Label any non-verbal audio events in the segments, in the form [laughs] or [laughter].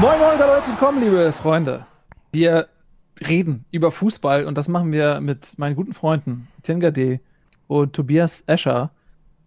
Moin, moin, hallo, herzlich willkommen, liebe Freunde. Wir reden über Fußball und das machen wir mit meinen guten Freunden Tengade und Tobias Escher.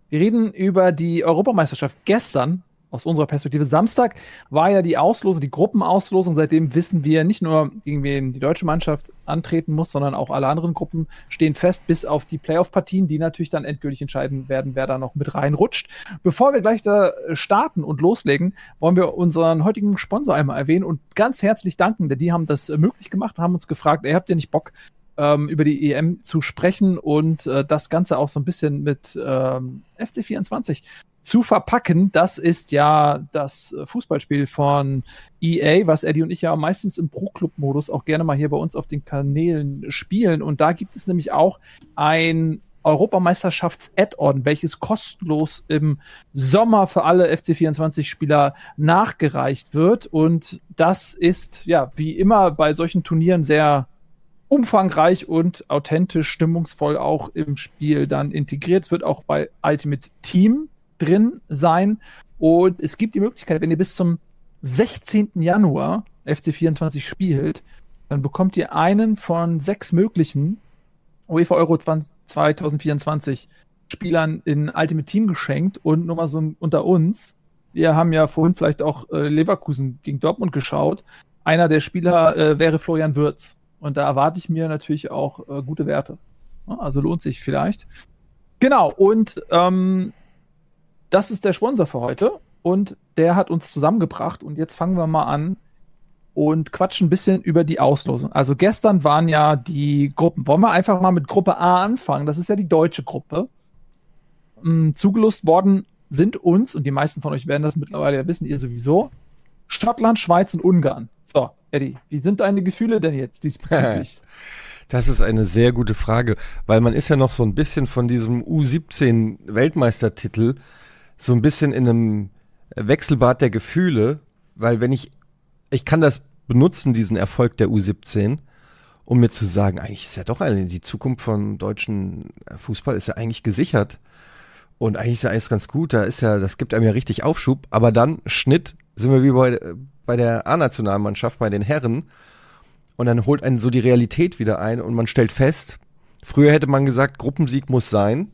Wir reden über die Europameisterschaft gestern aus unserer Perspektive. Samstag war ja die Auslosung, die Gruppenauslosung. Seitdem wissen wir nicht nur, gegen wen die deutsche Mannschaft antreten muss, sondern auch alle anderen Gruppen stehen fest, bis auf die Playoff-Partien, die natürlich dann endgültig entscheiden werden, wer da noch mit reinrutscht. Bevor wir gleich da starten und loslegen, wollen wir unseren heutigen Sponsor einmal erwähnen und ganz herzlich danken, denn die haben das möglich gemacht und haben uns gefragt, ey, habt ihr nicht Bock, ähm, über die EM zu sprechen und äh, das Ganze auch so ein bisschen mit ähm, FC24 zu verpacken. Das ist ja das äh, Fußballspiel von EA, was Eddie und ich ja meistens im Pro-Club-Modus auch gerne mal hier bei uns auf den Kanälen spielen. Und da gibt es nämlich auch ein Europameisterschafts-Add-on, welches kostenlos im Sommer für alle FC24-Spieler nachgereicht wird. Und das ist ja wie immer bei solchen Turnieren sehr umfangreich und authentisch, stimmungsvoll auch im Spiel dann integriert. Es wird auch bei Ultimate Team drin sein. Und es gibt die Möglichkeit, wenn ihr bis zum 16. Januar FC24 spielt, dann bekommt ihr einen von sechs möglichen UEFA Euro 2024 Spielern in Ultimate Team geschenkt und nur mal so unter uns. Wir haben ja vorhin vielleicht auch äh, Leverkusen gegen Dortmund geschaut. Einer der Spieler äh, wäre Florian Würz. Und da erwarte ich mir natürlich auch äh, gute Werte. Also lohnt sich vielleicht. Genau, und ähm, das ist der Sponsor für heute und der hat uns zusammengebracht und jetzt fangen wir mal an und quatschen ein bisschen über die Auslosung. Also gestern waren ja die Gruppen. Wollen wir einfach mal mit Gruppe A anfangen? Das ist ja die deutsche Gruppe. Hm, zugelost worden sind uns, und die meisten von euch werden das mittlerweile ja wissen, ihr sowieso, Schottland, Schweiz und Ungarn. So, Eddie, wie sind deine Gefühle denn jetzt diesbezüglich? [laughs] Das ist eine sehr gute Frage, weil man ist ja noch so ein bisschen von diesem U17 Weltmeistertitel so ein bisschen in einem Wechselbad der Gefühle, weil wenn ich, ich kann das benutzen, diesen Erfolg der U17, um mir zu sagen, eigentlich ist ja doch eine, die Zukunft von deutschen Fußball ist ja eigentlich gesichert. Und eigentlich ist ja alles ganz gut, da ist ja, das gibt einem ja richtig Aufschub, aber dann Schnitt sind wir wie bei, bei der A-Nationalmannschaft, bei den Herren, und dann holt einen so die Realität wieder ein und man stellt fest, früher hätte man gesagt, Gruppensieg muss sein.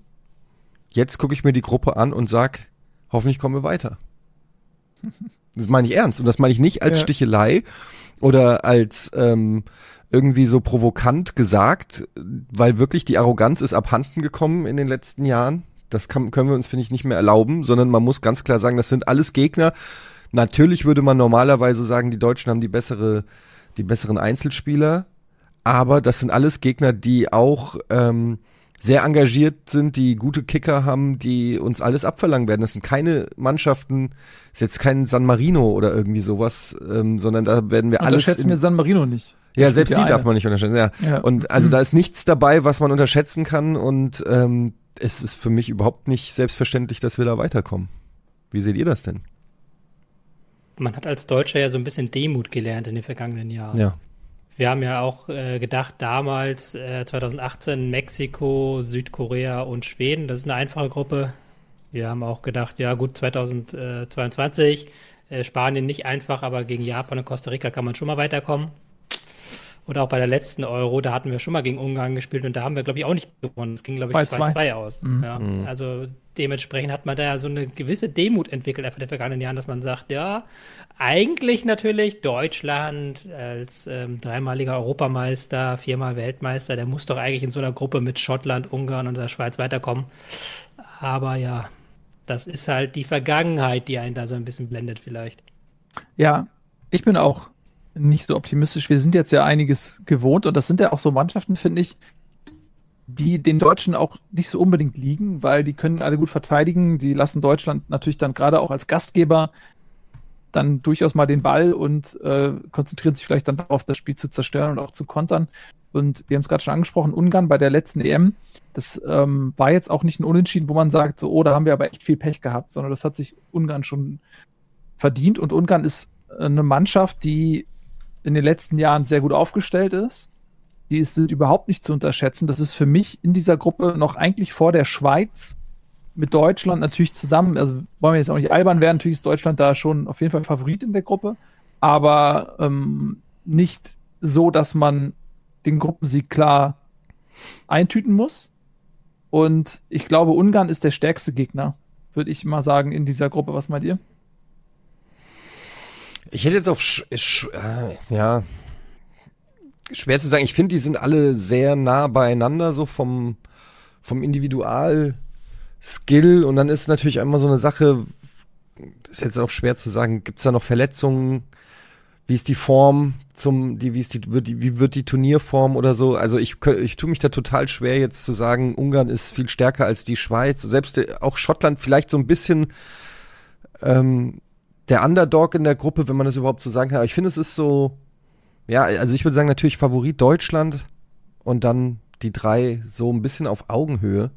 Jetzt gucke ich mir die Gruppe an und sag, hoffentlich kommen wir weiter. Das meine ich ernst. Und das meine ich nicht als ja. Stichelei oder als ähm, irgendwie so provokant gesagt, weil wirklich die Arroganz ist abhanden gekommen in den letzten Jahren. Das kann, können wir uns, finde ich, nicht mehr erlauben, sondern man muss ganz klar sagen, das sind alles Gegner. Natürlich würde man normalerweise sagen, die Deutschen haben die bessere, die besseren Einzelspieler, aber das sind alles Gegner, die auch ähm, sehr engagiert sind, die gute Kicker haben, die uns alles abverlangen werden. Das sind keine Mannschaften, ist jetzt kein San Marino oder irgendwie sowas, ähm, sondern da werden wir alles. Unterschätzen wir San Marino nicht. Ja, selbst die darf man nicht unterschätzen. Ja. ja. Und also da ist nichts dabei, was man unterschätzen kann und ähm, es ist für mich überhaupt nicht selbstverständlich, dass wir da weiterkommen. Wie seht ihr das denn? Man hat als Deutscher ja so ein bisschen Demut gelernt in den vergangenen Jahren. Ja. Wir haben ja auch äh, gedacht, damals, äh, 2018, Mexiko, Südkorea und Schweden, das ist eine einfache Gruppe. Wir haben auch gedacht, ja gut, 2022, äh, Spanien nicht einfach, aber gegen Japan und Costa Rica kann man schon mal weiterkommen. Oder auch bei der letzten Euro, da hatten wir schon mal gegen Ungarn gespielt und da haben wir, glaube ich, auch nicht gewonnen. Es ging, glaube ich, 2-2 aus. Mhm. Ja. Mhm. Also dementsprechend hat man da ja so eine gewisse Demut entwickelt einfach in den vergangenen Jahren, dass man sagt, ja, eigentlich natürlich Deutschland als ähm, dreimaliger Europameister, viermal Weltmeister, der muss doch eigentlich in so einer Gruppe mit Schottland, Ungarn und der Schweiz weiterkommen. Aber ja, das ist halt die Vergangenheit, die einen da so ein bisschen blendet vielleicht. Ja, ich bin auch nicht so optimistisch. Wir sind jetzt ja einiges gewohnt und das sind ja auch so Mannschaften, finde ich, die den Deutschen auch nicht so unbedingt liegen, weil die können alle gut verteidigen. Die lassen Deutschland natürlich dann gerade auch als Gastgeber dann durchaus mal den Ball und äh, konzentrieren sich vielleicht dann darauf, das Spiel zu zerstören und auch zu kontern. Und wir haben es gerade schon angesprochen, Ungarn bei der letzten EM, das ähm, war jetzt auch nicht ein Unentschieden, wo man sagt, so, oh, da haben wir aber echt viel Pech gehabt, sondern das hat sich Ungarn schon verdient. Und Ungarn ist eine Mannschaft, die in den letzten Jahren sehr gut aufgestellt ist. Die ist, überhaupt nicht zu unterschätzen. Das ist für mich in dieser Gruppe noch eigentlich vor der Schweiz mit Deutschland natürlich zusammen. Also wollen wir jetzt auch nicht albern werden. Natürlich ist Deutschland da schon auf jeden Fall Favorit in der Gruppe. aber ähm, nicht so, dass man den Gruppensieg klar eintüten muss. Und ich glaube, Ungarn ist der stärkste Gegner, würde ich mal sagen, in dieser Gruppe. Was meint ihr? Ich hätte jetzt auf, sch, sch, äh, ja, schwer zu sagen. Ich finde, die sind alle sehr nah beieinander, so vom, vom Individual-Skill. Und dann ist natürlich einmal so eine Sache, ist jetzt auch schwer zu sagen, gibt es da noch Verletzungen? Wie ist die Form zum, die, wie ist die, wird die, wie wird die Turnierform oder so? Also ich, ich tue mich da total schwer jetzt zu sagen, Ungarn ist viel stärker als die Schweiz. Selbst äh, auch Schottland vielleicht so ein bisschen ähm, der Underdog in der Gruppe, wenn man das überhaupt so sagen kann. Aber ich finde, es ist so, ja, also ich würde sagen, natürlich Favorit Deutschland und dann die drei so ein bisschen auf Augenhöhe.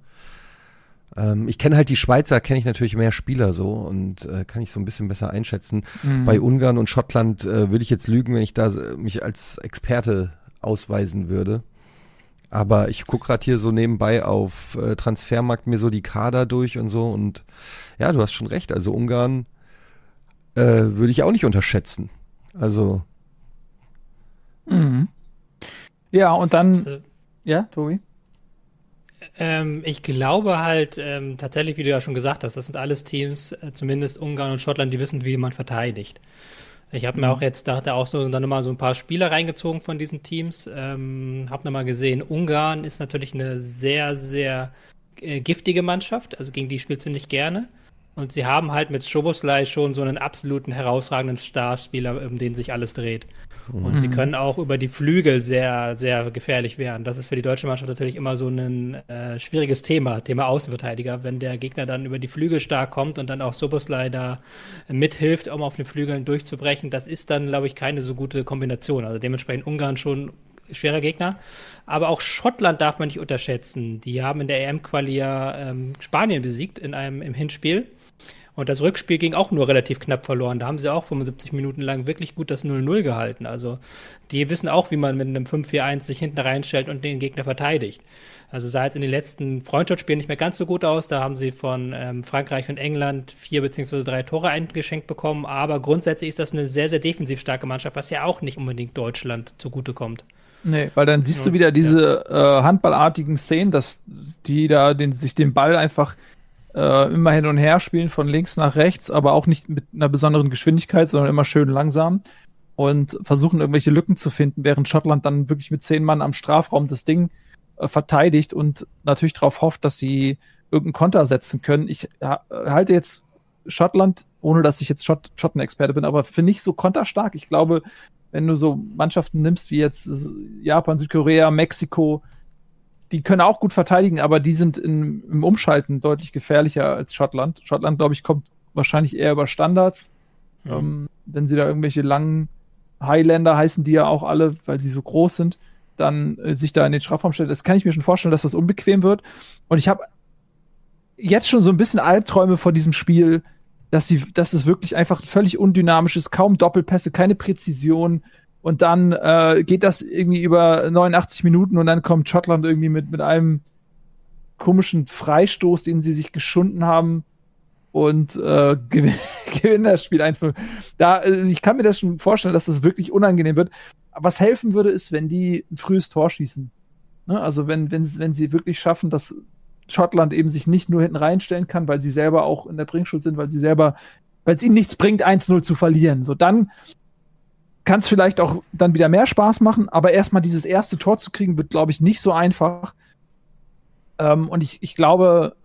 Ähm, ich kenne halt die Schweizer, kenne ich natürlich mehr Spieler so und äh, kann ich so ein bisschen besser einschätzen. Mhm. Bei Ungarn und Schottland äh, würde ich jetzt lügen, wenn ich da mich als Experte ausweisen würde. Aber ich gucke gerade hier so nebenbei auf äh, Transfermarkt mir so die Kader durch und so und ja, du hast schon recht. Also Ungarn äh, würde ich auch nicht unterschätzen. Also Mhm. Ja, und dann. Also, ja, Tobi? Ähm, ich glaube halt ähm, tatsächlich, wie du ja schon gesagt hast, das sind alles Teams, äh, zumindest Ungarn und Schottland, die wissen, wie man verteidigt. Ich habe mir mhm. auch jetzt dachte auch so dann nochmal so ein paar Spieler reingezogen von diesen Teams. Ähm, habe nochmal gesehen, Ungarn ist natürlich eine sehr, sehr äh, giftige Mannschaft, also gegen die spielt sie nicht gerne. Und sie haben halt mit Schoboslai schon so einen absoluten herausragenden Starspieler, um den sich alles dreht. Und mhm. sie können auch über die Flügel sehr, sehr gefährlich werden. Das ist für die deutsche Mannschaft natürlich immer so ein äh, schwieriges Thema, Thema Außenverteidiger. Wenn der Gegner dann über die Flügel stark kommt und dann auch Soboslai da mithilft, um auf den Flügeln durchzubrechen, das ist dann, glaube ich, keine so gute Kombination. Also dementsprechend Ungarn schon schwerer Gegner. Aber auch Schottland darf man nicht unterschätzen. Die haben in der EM-Quali ja ähm, Spanien besiegt in einem, im Hinspiel. Und das Rückspiel ging auch nur relativ knapp verloren. Da haben sie auch 75 Minuten lang wirklich gut das 0-0 gehalten. Also die wissen auch, wie man mit einem 5-4-1 sich hinten reinstellt und den Gegner verteidigt. Also sah jetzt in den letzten Freundschaftsspielen nicht mehr ganz so gut aus. Da haben sie von ähm, Frankreich und England vier beziehungsweise drei Tore eingeschenkt bekommen. Aber grundsätzlich ist das eine sehr, sehr defensiv starke Mannschaft, was ja auch nicht unbedingt Deutschland zugutekommt. Nee, weil dann siehst du wieder diese ja. äh, handballartigen Szenen, dass die da den, sich den Ball einfach äh, immer hin und her spielen von links nach rechts, aber auch nicht mit einer besonderen Geschwindigkeit, sondern immer schön langsam und versuchen irgendwelche Lücken zu finden, während Schottland dann wirklich mit zehn Mann am Strafraum das Ding äh, verteidigt und natürlich darauf hofft, dass sie irgendeinen Konter setzen können. Ich ha halte jetzt Schottland, ohne dass ich jetzt Schott Schottenexperte bin, aber für nicht so konterstark. Ich glaube, wenn du so Mannschaften nimmst wie jetzt Japan, Südkorea, Mexiko, die können auch gut verteidigen, aber die sind in, im Umschalten deutlich gefährlicher als Schottland. Schottland, glaube ich, kommt wahrscheinlich eher über Standards. Mhm. Ähm, wenn sie da irgendwelche langen Highlander heißen, die ja auch alle, weil sie so groß sind, dann äh, sich da in den Strafraum stellen. Das kann ich mir schon vorstellen, dass das unbequem wird. Und ich habe jetzt schon so ein bisschen Albträume vor diesem Spiel, dass sie, dass es wirklich einfach völlig undynamisch ist, kaum Doppelpässe, keine Präzision, und dann äh, geht das irgendwie über 89 Minuten und dann kommt Schottland irgendwie mit, mit einem komischen Freistoß, den sie sich geschunden haben und äh, [laughs] gewinnen das Spiel 1-0. Da, äh, ich kann mir das schon vorstellen, dass das wirklich unangenehm wird. Was helfen würde, ist, wenn die ein frühes Tor schießen. Ne? Also wenn, wenn, wenn sie wirklich schaffen, dass Schottland eben sich nicht nur hinten reinstellen kann, weil sie selber auch in der Bringschuld sind, weil sie selber, weil es ihnen nichts bringt, 1-0 zu verlieren. So, dann kann es vielleicht auch dann wieder mehr Spaß machen, aber erstmal dieses erste Tor zu kriegen, wird, glaube ich, nicht so einfach. Ähm, und ich, ich glaube,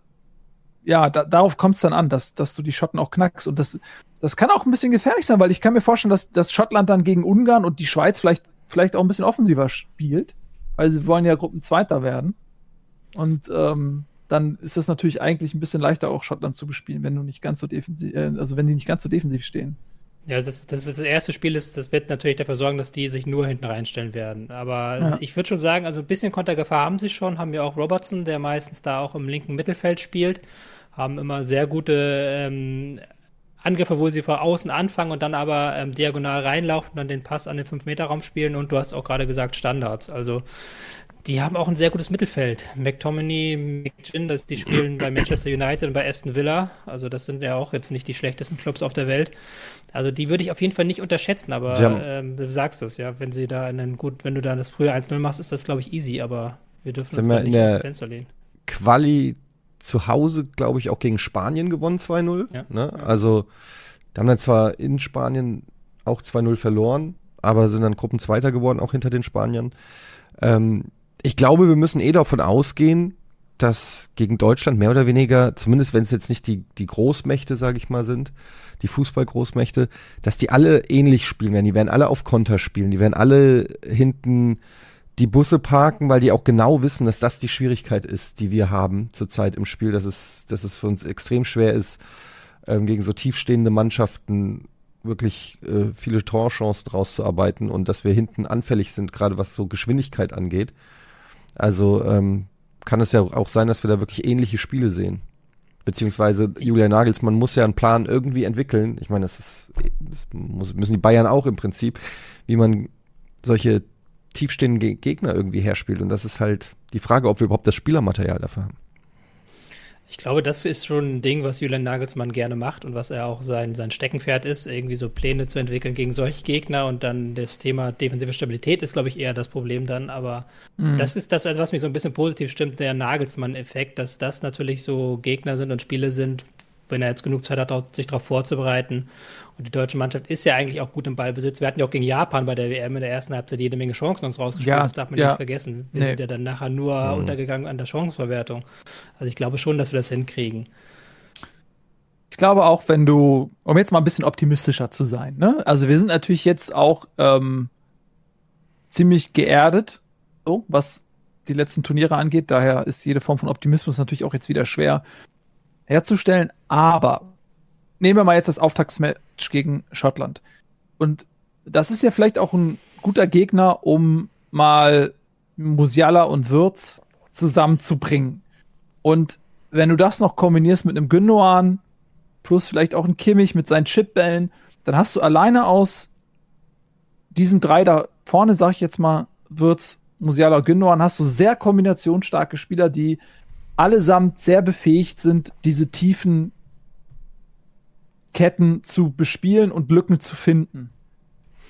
ja, da, darauf kommt es dann an, dass, dass du die Schotten auch knackst. Und das, das kann auch ein bisschen gefährlich sein, weil ich kann mir vorstellen, dass, dass Schottland dann gegen Ungarn und die Schweiz vielleicht, vielleicht auch ein bisschen offensiver spielt, weil sie wollen ja Gruppenzweiter werden. Und ähm, dann ist das natürlich eigentlich ein bisschen leichter, auch Schottland zu bespielen, wenn du nicht ganz so defensiv, äh, also wenn die nicht ganz so defensiv stehen. Ja, das, das, das erste Spiel ist, das wird natürlich dafür sorgen, dass die sich nur hinten reinstellen werden. Aber ja. ich würde schon sagen, also ein bisschen Kontergefahr haben sie schon, haben wir auch Robertson, der meistens da auch im linken Mittelfeld spielt, haben immer sehr gute ähm, Angriffe, wo sie vor außen anfangen und dann aber ähm, diagonal reinlaufen und dann den Pass an den 5-Meter-Raum spielen und du hast auch gerade gesagt Standards. Also die haben auch ein sehr gutes Mittelfeld. McTominay, McGinn, das, die spielen bei Manchester United und bei Aston Villa. Also das sind ja auch jetzt nicht die schlechtesten Clubs auf der Welt. Also die würde ich auf jeden Fall nicht unterschätzen, aber ähm, du sagst das, ja. Wenn sie da einen gut, wenn du da das frühe 1 machst, ist das, glaube ich, easy, aber wir dürfen uns da nicht ins Fenster lehnen. Quali zu Hause, glaube ich, auch gegen Spanien gewonnen, 2-0. Ja, ne? Also, da haben dann zwar in Spanien auch 2-0 verloren, aber sind dann Gruppenzweiter geworden, auch hinter den Spaniern. Ähm, ich glaube, wir müssen eh davon ausgehen, dass gegen Deutschland mehr oder weniger, zumindest wenn es jetzt nicht die, die Großmächte, sage ich mal, sind, die Fußballgroßmächte, dass die alle ähnlich spielen werden. Die werden alle auf Konter spielen, die werden alle hinten die Busse parken, weil die auch genau wissen, dass das die Schwierigkeit ist, die wir haben zurzeit im Spiel, dass es, dass es für uns extrem schwer ist, ähm, gegen so tiefstehende Mannschaften wirklich äh, viele Torchancen rauszuarbeiten und dass wir hinten anfällig sind, gerade was so Geschwindigkeit angeht. Also ähm, kann es ja auch sein, dass wir da wirklich ähnliche Spiele sehen. Beziehungsweise Julia Nagelsmann muss ja einen Plan irgendwie entwickeln. Ich meine, das, ist, das muss, müssen die Bayern auch im Prinzip, wie man solche tiefstehenden Gegner irgendwie herspielt. Und das ist halt die Frage, ob wir überhaupt das Spielermaterial dafür haben. Ich glaube, das ist schon ein Ding, was Julian Nagelsmann gerne macht und was er auch sein, sein Steckenpferd ist, irgendwie so Pläne zu entwickeln gegen solche Gegner und dann das Thema defensive Stabilität ist, glaube ich, eher das Problem dann. Aber mhm. das ist das, was mich so ein bisschen positiv stimmt, der Nagelsmann-Effekt, dass das natürlich so Gegner sind und Spiele sind, wenn er jetzt genug Zeit hat, sich darauf vorzubereiten. Und die deutsche Mannschaft ist ja eigentlich auch gut im Ballbesitz. Wir hatten ja auch gegen Japan bei der WM in der ersten Halbzeit jede Menge Chancen uns rausgespielt. Ja, das darf man ja. nicht vergessen. Wir nee. sind ja dann nachher nur mhm. untergegangen an der Chancenverwertung. Also ich glaube schon, dass wir das hinkriegen. Ich glaube auch, wenn du, um jetzt mal ein bisschen optimistischer zu sein, ne? Also wir sind natürlich jetzt auch ähm, ziemlich geerdet, so was die letzten Turniere angeht. Daher ist jede Form von Optimismus natürlich auch jetzt wieder schwer herzustellen. Aber nehmen wir mal jetzt das Auftaktsmatch gegen Schottland. Und das ist ja vielleicht auch ein guter Gegner, um mal Musiala und Wirtz zusammenzubringen. Und wenn du das noch kombinierst mit einem Gündogan plus vielleicht auch ein Kimmich mit seinen Chipbällen, dann hast du alleine aus diesen drei da vorne, sag ich jetzt mal, Wirtz, Musiala, Gündogan, hast du sehr kombinationsstarke Spieler, die allesamt sehr befähigt sind, diese tiefen Ketten zu bespielen und Lücken zu finden.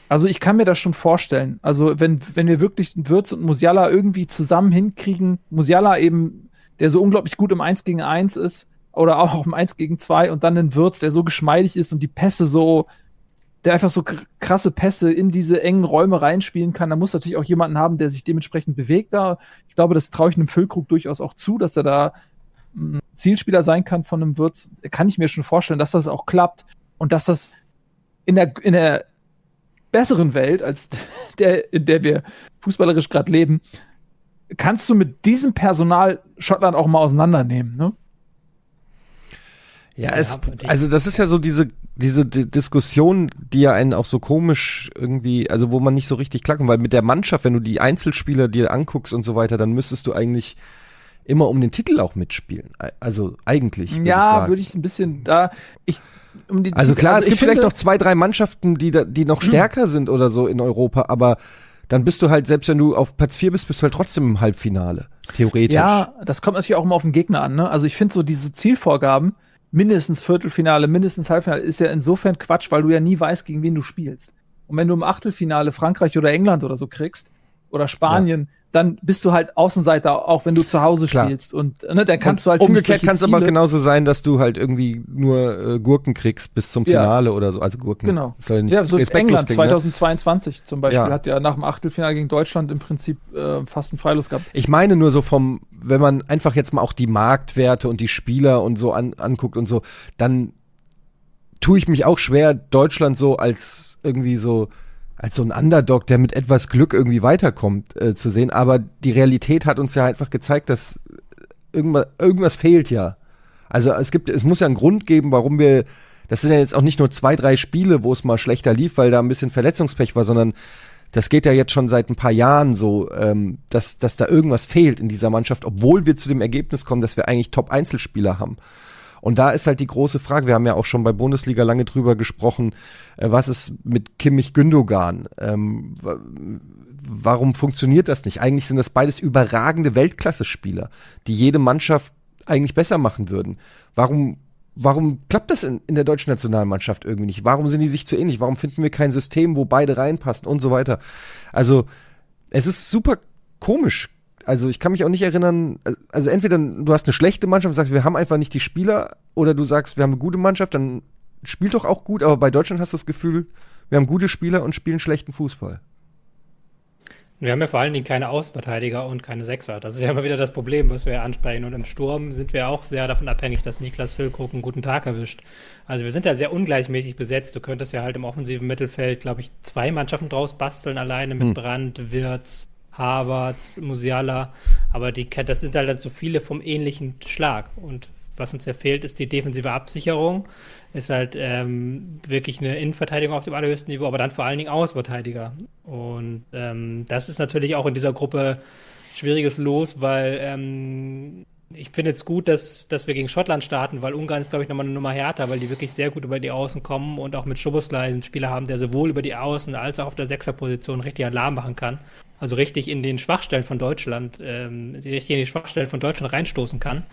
Also ich kann mir das schon vorstellen. Also wenn, wenn wir wirklich Würz und Musiala irgendwie zusammen hinkriegen, Musiala eben, der so unglaublich gut im 1 gegen 1 ist, oder auch im 1 gegen 2 und dann den Würz, der so geschmeidig ist und die Pässe so der einfach so krasse Pässe in diese engen Räume reinspielen kann. Da muss natürlich auch jemanden haben, der sich dementsprechend bewegt da. Ich glaube, das traue ich einem Füllkrug durchaus auch zu, dass er da hm, Zielspieler sein kann von einem Würz. Kann ich mir schon vorstellen, dass das auch klappt und dass das in der, in der besseren Welt als [laughs] der, in der wir fußballerisch gerade leben, kannst du mit diesem Personal Schottland auch mal auseinandernehmen, ne? Ja, es, also das ist ja so diese, diese D Diskussion, die ja einen auch so komisch irgendwie, also wo man nicht so richtig klarkommt, weil mit der Mannschaft, wenn du die Einzelspieler dir anguckst und so weiter, dann müsstest du eigentlich immer um den Titel auch mitspielen. Also eigentlich. Würd ja, würde ich ein bisschen da, ich, um also klar, also es gibt vielleicht noch zwei, drei Mannschaften, die, da, die noch hm. stärker sind oder so in Europa, aber dann bist du halt, selbst wenn du auf Platz 4 bist, bist du halt trotzdem im Halbfinale. Theoretisch. Ja, das kommt natürlich auch immer auf den Gegner an, ne? Also ich finde so diese Zielvorgaben, mindestens Viertelfinale, mindestens Halbfinale ist ja insofern Quatsch, weil du ja nie weißt, gegen wen du spielst. Und wenn du im Achtelfinale Frankreich oder England oder so kriegst, oder Spanien, ja dann bist du halt Außenseiter, auch wenn du zu Hause Klar. spielst. Und ne, dann kannst und du halt. Umgekehrt kann es aber genauso sein, dass du halt irgendwie nur äh, Gurken kriegst bis zum Finale ja. oder so. Also Gurken. Genau. Soll nicht ja, so England 2022 ne? zum Beispiel ja. hat ja nach dem Achtelfinale gegen Deutschland im Prinzip äh, fast einen Freilos gehabt. Ich meine nur so vom, wenn man einfach jetzt mal auch die Marktwerte und die Spieler und so an, anguckt und so, dann tue ich mich auch schwer, Deutschland so als irgendwie so als so ein Underdog, der mit etwas Glück irgendwie weiterkommt, äh, zu sehen. Aber die Realität hat uns ja einfach gezeigt, dass irgendwas, irgendwas fehlt ja. Also es gibt, es muss ja einen Grund geben, warum wir, das sind ja jetzt auch nicht nur zwei, drei Spiele, wo es mal schlechter lief, weil da ein bisschen Verletzungspech war, sondern das geht ja jetzt schon seit ein paar Jahren so, ähm, dass, dass da irgendwas fehlt in dieser Mannschaft, obwohl wir zu dem Ergebnis kommen, dass wir eigentlich Top-Einzelspieler haben. Und da ist halt die große Frage, wir haben ja auch schon bei Bundesliga lange drüber gesprochen, äh, was ist mit Kimmich Gündogan? Ähm, warum funktioniert das nicht? Eigentlich sind das beides überragende Weltklasse-Spieler, die jede Mannschaft eigentlich besser machen würden. Warum, warum klappt das in, in der deutschen Nationalmannschaft irgendwie nicht? Warum sind die sich zu ähnlich? Warum finden wir kein System, wo beide reinpassen und so weiter? Also, es ist super komisch. Also ich kann mich auch nicht erinnern, also entweder du hast eine schlechte Mannschaft und sagst, wir haben einfach nicht die Spieler, oder du sagst, wir haben eine gute Mannschaft, dann spielt doch auch gut, aber bei Deutschland hast du das Gefühl, wir haben gute Spieler und spielen schlechten Fußball. Wir haben ja vor allen Dingen keine Außenverteidiger und keine Sechser. Das ist ja immer wieder das Problem, was wir ansprechen. Und im Sturm sind wir auch sehr davon abhängig, dass Niklas Füllkrug einen guten Tag erwischt. Also wir sind ja sehr ungleichmäßig besetzt. Du könntest ja halt im offensiven Mittelfeld, glaube ich, zwei Mannschaften draus basteln, alleine mit hm. Brandt, Wirtz, Havertz, Musiala. Aber die, das sind halt dann zu viele vom ähnlichen Schlag. Und was uns ja fehlt, ist die defensive Absicherung. Ist halt ähm, wirklich eine Innenverteidigung auf dem allerhöchsten Niveau, aber dann vor allen Dingen Außenverteidiger. Und ähm, das ist natürlich auch in dieser Gruppe schwieriges Los, weil ähm, ich finde es gut, dass, dass wir gegen Schottland starten, weil Ungarn ist, glaube ich, nochmal eine Nummer härter, weil die wirklich sehr gut über die Außen kommen und auch mit Schuboslai einen Spieler haben, der sowohl über die Außen als auch auf der Sechserposition richtig Alarm machen kann. Also richtig in den Schwachstellen von Deutschland, ähm, richtig in die Schwachstellen von Deutschland reinstoßen kann.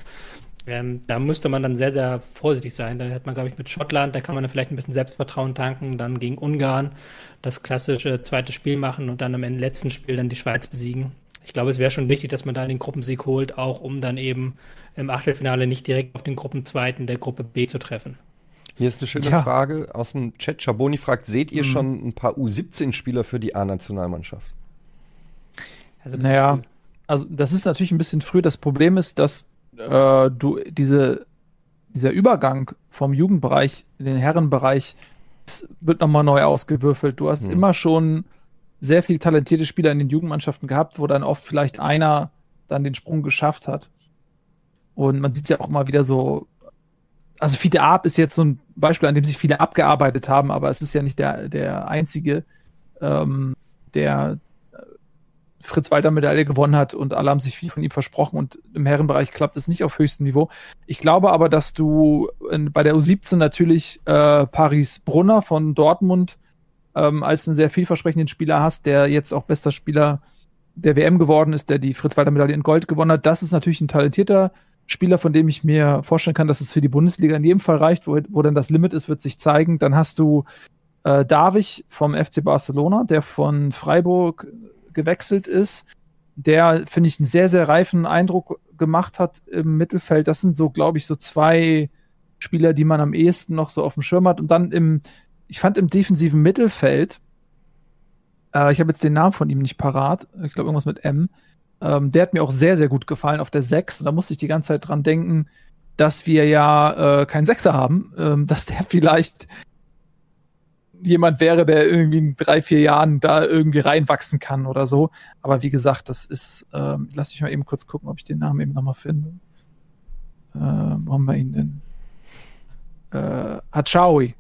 Ähm, da müsste man dann sehr, sehr vorsichtig sein. Da hat man, glaube ich, mit Schottland, da kann man dann vielleicht ein bisschen Selbstvertrauen tanken, dann gegen Ungarn das klassische zweite Spiel machen und dann am Ende letzten Spiel dann die Schweiz besiegen. Ich glaube, es wäre schon wichtig, dass man da den Gruppensieg holt, auch um dann eben im Achtelfinale nicht direkt auf den Gruppenzweiten der Gruppe B zu treffen. Hier ist eine schöne ja. Frage aus dem Chat. Chaboni fragt, seht ihr mhm. schon ein paar U17-Spieler für die A-Nationalmannschaft? Also naja, früh. also das ist natürlich ein bisschen früh. Das Problem ist, dass äh, du diese, dieser Übergang vom Jugendbereich in den Herrenbereich wird nochmal neu ausgewürfelt. Du hast mhm. immer schon sehr viel talentierte Spieler in den Jugendmannschaften gehabt, wo dann oft vielleicht einer dann den Sprung geschafft hat. Und man sieht ja auch immer wieder so, also Fiete Arp ist jetzt so ein Beispiel, an dem sich viele abgearbeitet haben, aber es ist ja nicht der, der einzige, ähm, der, Fritz-Walter-Medaille gewonnen hat und alle haben sich viel von ihm versprochen und im Herrenbereich klappt es nicht auf höchstem Niveau. Ich glaube aber, dass du in, bei der U17 natürlich äh, Paris Brunner von Dortmund ähm, als einen sehr vielversprechenden Spieler hast, der jetzt auch bester Spieler der WM geworden ist, der die Fritz-Walter-Medaille in Gold gewonnen hat. Das ist natürlich ein talentierter Spieler, von dem ich mir vorstellen kann, dass es für die Bundesliga in jedem Fall reicht. Wo, wo dann das Limit ist, wird sich zeigen. Dann hast du äh, Davich vom FC Barcelona, der von Freiburg gewechselt ist, der, finde ich, einen sehr, sehr reifen Eindruck gemacht hat im Mittelfeld. Das sind so, glaube ich, so zwei Spieler, die man am ehesten noch so auf dem Schirm hat. Und dann im, ich fand im defensiven Mittelfeld, äh, ich habe jetzt den Namen von ihm nicht parat, ich glaube irgendwas mit M, ähm, der hat mir auch sehr, sehr gut gefallen auf der 6. Und da musste ich die ganze Zeit dran denken, dass wir ja äh, keinen Sechser haben, ähm, dass der vielleicht jemand wäre, der irgendwie in drei, vier Jahren da irgendwie reinwachsen kann oder so. Aber wie gesagt, das ist, ähm, lass mich mal eben kurz gucken, ob ich den Namen eben nochmal finde. Äh, wo haben wir ihn denn? Äh, Hachawi.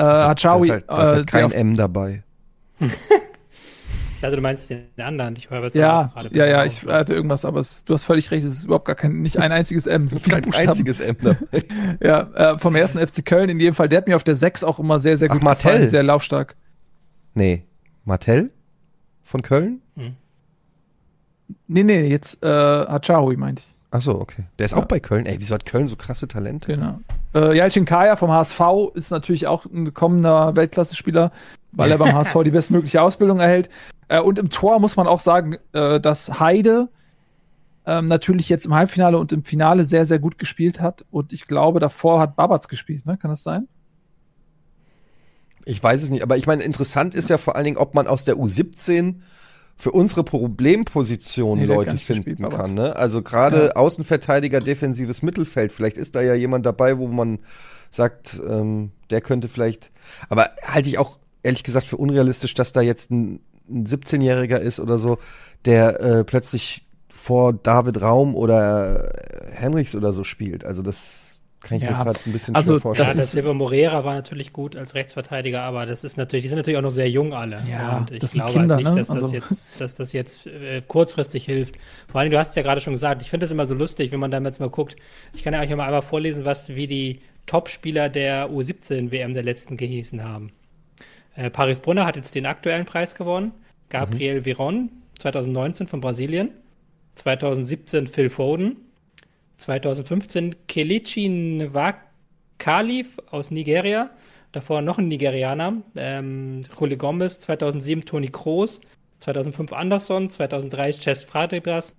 Äh, Hachawi. Da ist halt, da ist halt äh, kein M dabei. Ich dachte, du meinst den anderen. Ich war jetzt ja, ja, ja, ich hatte irgendwas, aber es, du hast völlig recht, es ist überhaupt gar kein, nicht ein einziges M. Es ist kein Buchstaben. einziges M dabei. [laughs] ja, äh, vom ersten FC Köln in jedem Fall. Der hat mir auf der 6 auch immer sehr, sehr gut Ach, Martell. gefallen, sehr laufstark. Nee, Martell von Köln? Hm. Nee, nee, jetzt äh, Hachawi meinte ich. Ach so, okay. Der ist ja. auch bei Köln. Ey, wieso hat Köln so krasse Talente? Genau. Äh, Jalcin Kaya vom HSV ist natürlich auch ein kommender Weltklasse-Spieler, weil er beim [laughs] HSV die bestmögliche Ausbildung erhält. Äh, und im Tor muss man auch sagen, äh, dass Heide ähm, natürlich jetzt im Halbfinale und im Finale sehr, sehr gut gespielt hat. Und ich glaube, davor hat Babatz gespielt, ne? Kann das sein? Ich weiß es nicht, aber ich meine, interessant ist ja vor allen Dingen, ob man aus der U17 für unsere Problemposition nee, Leute finden kann. Ne? Also gerade ja. Außenverteidiger, defensives Mittelfeld. Vielleicht ist da ja jemand dabei, wo man sagt, ähm, der könnte vielleicht. Aber halte ich auch ehrlich gesagt für unrealistisch, dass da jetzt ein, ein 17-Jähriger ist oder so, der äh, plötzlich vor David Raum oder äh, Henrichs oder so spielt. Also das Kann ich Ja, mir gerade ein bisschen also schwer vorstellen. Ja, Das der ist- Silva Morera war natürlich gut als Rechtsverteidiger, aber das ist natürlich, die sind natürlich auch noch sehr jung alle. Ja, und ich das sind glaube Kinder, halt nicht, ne? dass das Also- jetzt, dass das jetzt äh, kurzfristig hilft. Vor allem, du hast es ja gerade schon gesagt, ich finde das immer so lustig, wenn man da jetzt mal guckt. Ich kann ja euch mal einmal vorlesen, was wie die Topspieler der U17 WM der letzten gehießen haben. Äh, Paris Brunner hat jetzt den aktuellen Preis gewonnen. Gabriel Veron 2019 von Brasilien. 2017 Phil Foden. 2015 Kelechi Nwakalif aus Nigeria. Davor noch ein Nigerianer. Ähm, Juli Gomez. 2007 Toni Kroos. 2005 Anderson. 2003 Chess Fradebras.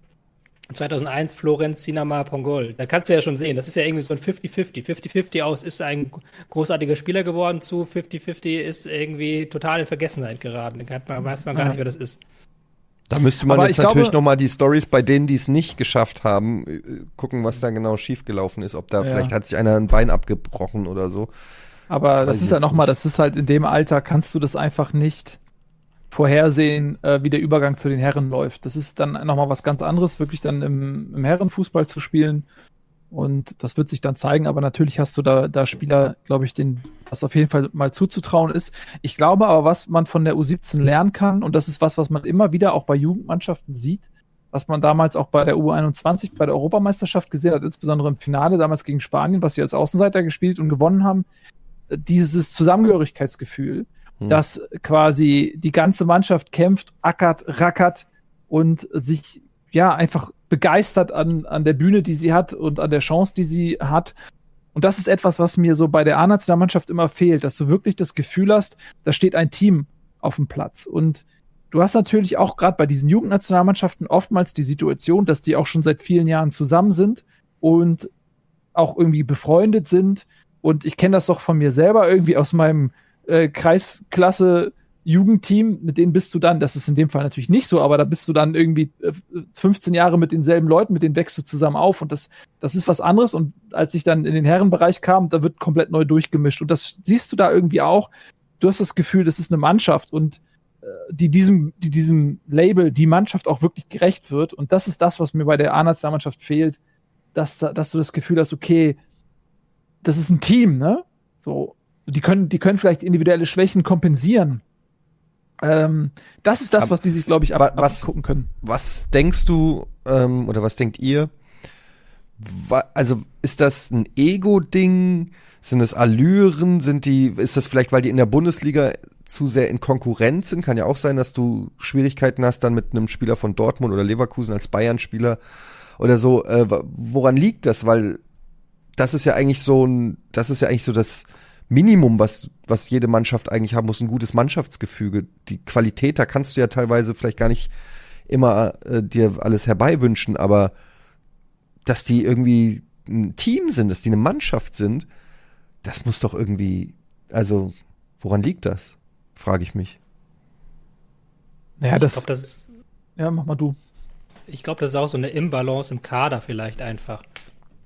2001 Florenz Sinama Pongol. Da kannst du ja schon sehen, das ist ja irgendwie so ein 50-50. 50-50 aus ist ein großartiger Spieler geworden zu 50-50 ist irgendwie total in Vergessenheit geraten. Da man, weiß man gar Ja. nicht, wer das ist. Da müsste man Aber jetzt ich natürlich glaube- nochmal die Stories bei denen, die es nicht geschafft haben, äh, gucken, was da genau schiefgelaufen ist. Ob da Ja. vielleicht hat sich einer ein Bein abgebrochen oder so. Aber das ist ja nochmal, das ist halt in dem Alter, kannst du das einfach nicht vorhersehen, äh, wie der Übergang zu den Herren läuft. Das ist dann nochmal was ganz anderes, wirklich dann im, im Herrenfußball zu spielen. Und das wird sich dann zeigen, aber natürlich hast du da, da Spieler, glaube ich, denen das auf jeden Fall mal zuzutrauen ist. Ich glaube aber, was man von der U17 lernen kann, und das ist was, was man immer wieder auch bei Jugendmannschaften sieht, was man damals auch bei der U21, bei der Europameisterschaft gesehen hat, insbesondere im Finale damals gegen Spanien, was sie als Außenseiter gespielt und gewonnen haben, dieses Zusammengehörigkeitsgefühl, Hm. dass quasi die ganze Mannschaft kämpft, ackert, rackert und sich ja einfach begeistert an, an der Bühne, die sie hat und an der Chance, die sie hat. Und das ist etwas, was mir so bei der A-Nationalmannschaft immer fehlt, dass du wirklich das Gefühl hast, da steht ein Team auf dem Platz. Und du hast natürlich auch gerade bei diesen Jugendnationalmannschaften oftmals die Situation, dass die auch schon seit vielen Jahren zusammen sind und auch irgendwie befreundet sind. Und ich kenne das doch von mir selber irgendwie aus meinem äh, Kreisklasse Jugendteam, mit denen bist du dann, das ist in dem Fall natürlich nicht so, aber da bist du dann irgendwie äh, 15 Jahre mit denselben Leuten, mit denen wächst du zusammen auf und das, das ist was anderes und als ich dann in den Herrenbereich kam, da wird komplett neu durchgemischt und das siehst du da irgendwie auch. Du hast das Gefühl, das ist eine Mannschaft und äh, die diesem, die diesem Label, die Mannschaft auch wirklich gerecht wird und das ist das, was mir bei der A-Nationalmannschaft fehlt, dass, da- dass du das Gefühl hast, okay, das ist ein Team, ne? So, die können, die können vielleicht individuelle Schwächen kompensieren. Ähm, das ist das, was die sich, glaube ich, ab, wa- was- abgucken können. Was denkst du ähm, oder was denkt ihr? Also ist das ein Ego-Ding? Sind es Allüren? Sind die, ist das vielleicht, weil die in der Bundesliga zu sehr in Konkurrenz sind? Kann ja auch sein, dass du Schwierigkeiten hast dann mit einem Spieler von Dortmund oder Leverkusen als Bayern-Spieler oder so. Äh, woran liegt das? Weil das ist ja eigentlich so ein, das ist ja eigentlich so das Minimum, was, was jede Mannschaft eigentlich haben muss, ein gutes Mannschaftsgefüge. Die Qualität, da kannst du ja teilweise vielleicht gar nicht immer äh, dir alles herbeiwünschen, aber dass die irgendwie ein Team sind, dass die eine Mannschaft sind, das muss doch irgendwie, also woran liegt das? Frage ich mich. Ja, Ich das, glaube, das ist ja, mach mal du. Ich glaube, das ist auch so eine Imbalance im Kader vielleicht einfach.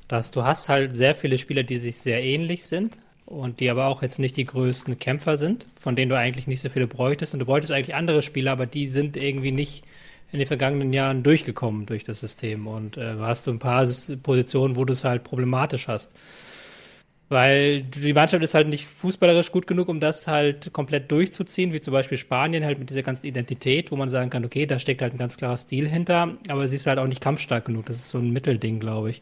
Dass du hast halt sehr viele Spieler, die sich sehr ähnlich sind und die aber auch jetzt nicht die größten Kämpfer sind, von denen du eigentlich nicht so viele bräuchtest. Und du bräuchtest eigentlich andere Spieler, aber die sind irgendwie nicht in den vergangenen Jahren durchgekommen durch das System. Und äh, hast du ein paar Positionen, wo du es halt problematisch hast. Weil die Mannschaft ist halt nicht fußballerisch gut genug, um das halt komplett durchzuziehen, wie zum Beispiel Spanien halt mit dieser ganzen Identität, wo man sagen kann, okay, da steckt halt ein ganz klarer Stil hinter, aber sie ist halt auch nicht kampfstark genug. Das ist so ein Mittelding, glaube ich.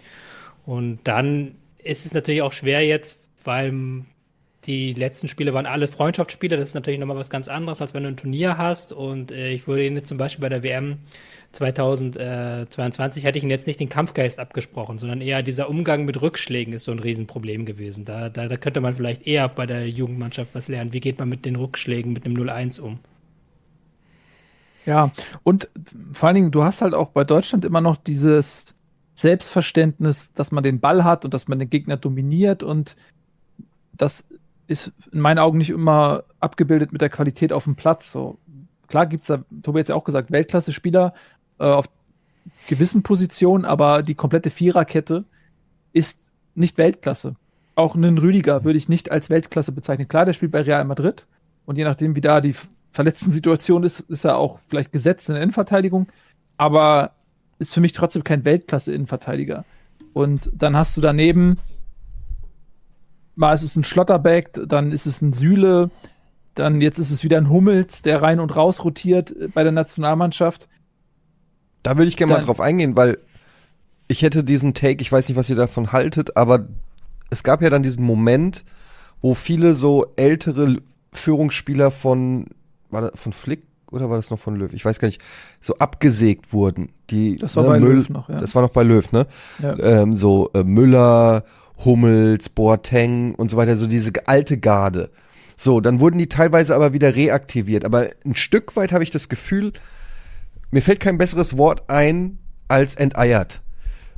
Und dann ist es natürlich auch schwer jetzt, weil die letzten Spiele waren alle Freundschaftsspiele. Das ist natürlich nochmal was ganz anderes, als wenn du ein Turnier hast. Und äh, ich würde ihn jetzt zum Beispiel bei der WM 2022 hätte ich ihn jetzt nicht den Kampfgeist abgesprochen, sondern eher dieser Umgang mit Rückschlägen ist so ein Riesenproblem gewesen. Da, da, da könnte man vielleicht eher bei der Jugendmannschaft was lernen. Wie geht man mit den Rückschlägen, mit dem 0-1 um? Ja, und vor allen Dingen, du hast halt auch bei Deutschland immer noch dieses Selbstverständnis, dass man den Ball hat und dass man den Gegner dominiert und das ist in meinen Augen nicht immer abgebildet mit der Qualität auf dem Platz. So, klar gibt's da, Tobi hat ja auch gesagt, Weltklasse-Spieler äh, auf gewissen Positionen, aber die komplette Viererkette ist nicht Weltklasse. Auch einen Rüdiger würde ich nicht als Weltklasse bezeichnen. Klar, der spielt bei Real Madrid und je nachdem, wie da die verletzten Situation ist, ist er auch vielleicht gesetzt in der Innenverteidigung, aber ist für mich trotzdem kein Weltklasse-Innenverteidiger. Und dann hast du daneben mal ist es ein Schlotterbeck, dann ist es ein Sühle, dann jetzt ist es wieder ein Hummels, der rein und raus rotiert bei der Nationalmannschaft. Da würde ich gerne mal drauf eingehen, weil ich hätte diesen Take, ich weiß nicht, was ihr davon haltet, aber es gab ja dann diesen Moment, wo viele so ältere Führungsspieler von, war das von Flick oder war das noch von Löw? Ich weiß gar nicht, so abgesägt wurden. Die, das war ne, bei Müll, Löw noch, ja. Das war noch bei Löw, ne? Ja. Ähm, so äh, Müller, Hummels, Boateng und so weiter, so diese alte Garde. So, dann wurden die teilweise aber wieder reaktiviert. Aber ein Stück weit habe ich das Gefühl, mir fällt kein besseres Wort ein als enteiert.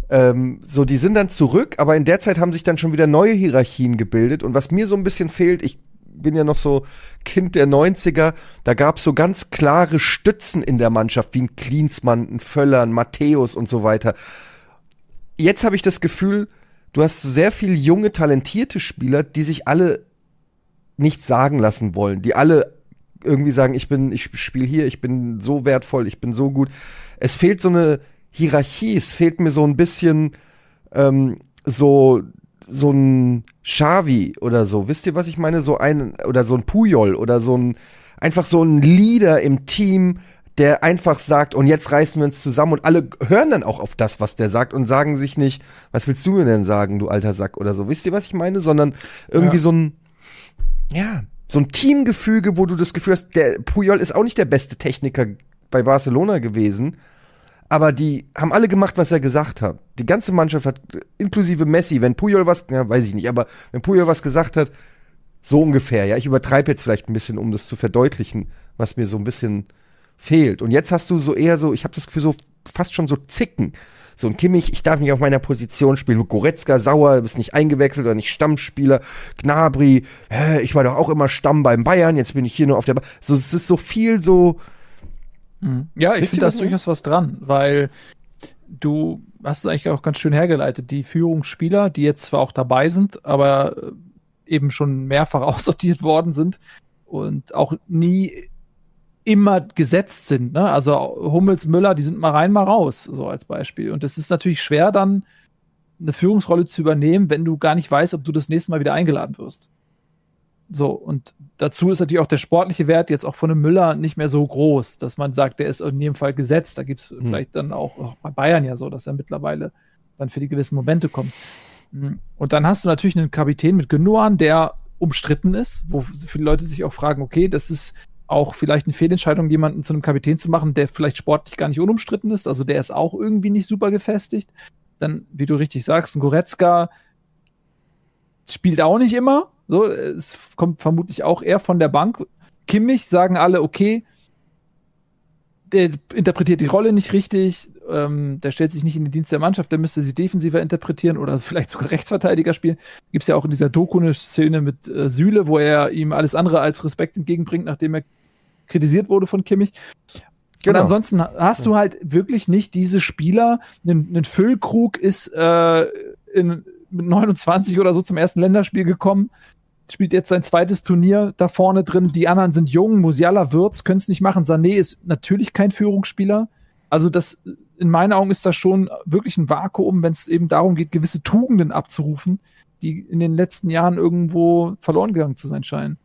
Ähm, so, die sind dann zurück, aber in der Zeit haben sich dann schon wieder neue Hierarchien gebildet. Und was mir so ein bisschen fehlt, ich bin ja noch so Kind der 90er, da gab es so ganz klare Stützen in der Mannschaft, wie ein Klinsmann, ein Völler, ein Matthäus und so weiter. Jetzt habe ich das Gefühl, du hast sehr viele junge, talentierte Spieler, die sich alle nichts sagen lassen wollen, die alle irgendwie sagen, ich bin, ich spiele hier, ich bin so wertvoll, ich bin so gut. Es fehlt so eine Hierarchie, es fehlt mir so ein bisschen ähm, so so ein Xavi oder so. Wisst ihr, was ich meine? So ein oder so ein Puyol oder so ein einfach so ein Leader im Team, der einfach sagt, und jetzt reißen wir uns zusammen und alle hören dann auch auf das, was der sagt und sagen sich nicht, was willst du mir denn sagen, du alter Sack oder so. Wisst ihr, was ich meine? Sondern irgendwie ja. so ein, ja, so ein Teamgefüge, wo du das Gefühl hast, der Puyol ist auch nicht der beste Techniker bei Barcelona gewesen, aber die haben alle gemacht, was er gesagt hat. Die ganze Mannschaft hat, inklusive Messi, wenn Puyol was, ja, weiß ich nicht, aber wenn Puyol was gesagt hat, so ungefähr, ja, ich übertreibe jetzt vielleicht ein bisschen, um das zu verdeutlichen, was mir so ein bisschen fehlt. Und jetzt hast du so eher so, ich habe das Gefühl, so fast schon so Zicken. So ein Kimmich, ich darf nicht auf meiner Position spielen. Goretzka, sauer, bist nicht eingewechselt oder nicht Stammspieler. Gnabry, hä, ich war doch auch immer Stamm beim Bayern, jetzt bin ich hier nur auf der ba So, es ist so viel so. Mhm. Ja, ich finde da durchaus was dran, weil du hast es eigentlich auch ganz schön hergeleitet. Die Führungsspieler, die jetzt zwar auch dabei sind, aber äh, eben schon mehrfach [laughs] aussortiert worden sind und auch nie immer gesetzt sind. Ne? Also Hummels, Müller, die sind mal rein, mal raus, so als Beispiel. Und es ist natürlich schwer, dann eine Führungsrolle zu übernehmen, wenn du gar nicht weißt, ob du das nächste Mal wieder eingeladen wirst. So, und dazu ist natürlich auch der sportliche Wert jetzt auch von einem Müller nicht mehr so groß, dass man sagt, der ist in jedem Fall gesetzt. Da gibt es hm. vielleicht dann auch, auch bei Bayern ja so, dass er mittlerweile dann für die gewissen Momente kommt. Hm. Und dann hast du natürlich einen Kapitän mit Genuan, der umstritten ist, wo viele Leute sich auch fragen, okay, das ist auch vielleicht eine Fehlentscheidung, jemanden zu einem Kapitän zu machen, der vielleicht sportlich gar nicht unumstritten ist. Also der ist auch irgendwie nicht super gefestigt. Dann, wie du richtig sagst, ein Goretzka spielt auch nicht immer. So, es kommt vermutlich auch eher von der Bank. Kimmich sagen alle, okay, der interpretiert die Rolle nicht richtig, ähm, der stellt sich nicht in den Dienst der Mannschaft, der müsste sie defensiver interpretieren oder vielleicht sogar Rechtsverteidiger spielen. Gibt es ja auch in dieser Doku eine Szene mit äh, Süle, wo er ihm alles andere als Respekt entgegenbringt, nachdem er kritisiert wurde von Kimmich. Genau. Und ansonsten hast du halt wirklich nicht diese Spieler. Ein, Füllkrug ist äh, in, mit 29 oder so zum ersten Länderspiel gekommen spielt jetzt sein zweites Turnier da vorne drin. Die anderen sind jung. Musiala, Wirtz können es nicht machen. Sané ist natürlich kein Führungsspieler. Also das, in meinen Augen ist das schon wirklich ein Vakuum, wenn es eben darum geht, gewisse Tugenden abzurufen, die in den letzten Jahren irgendwo verloren gegangen zu sein scheinen.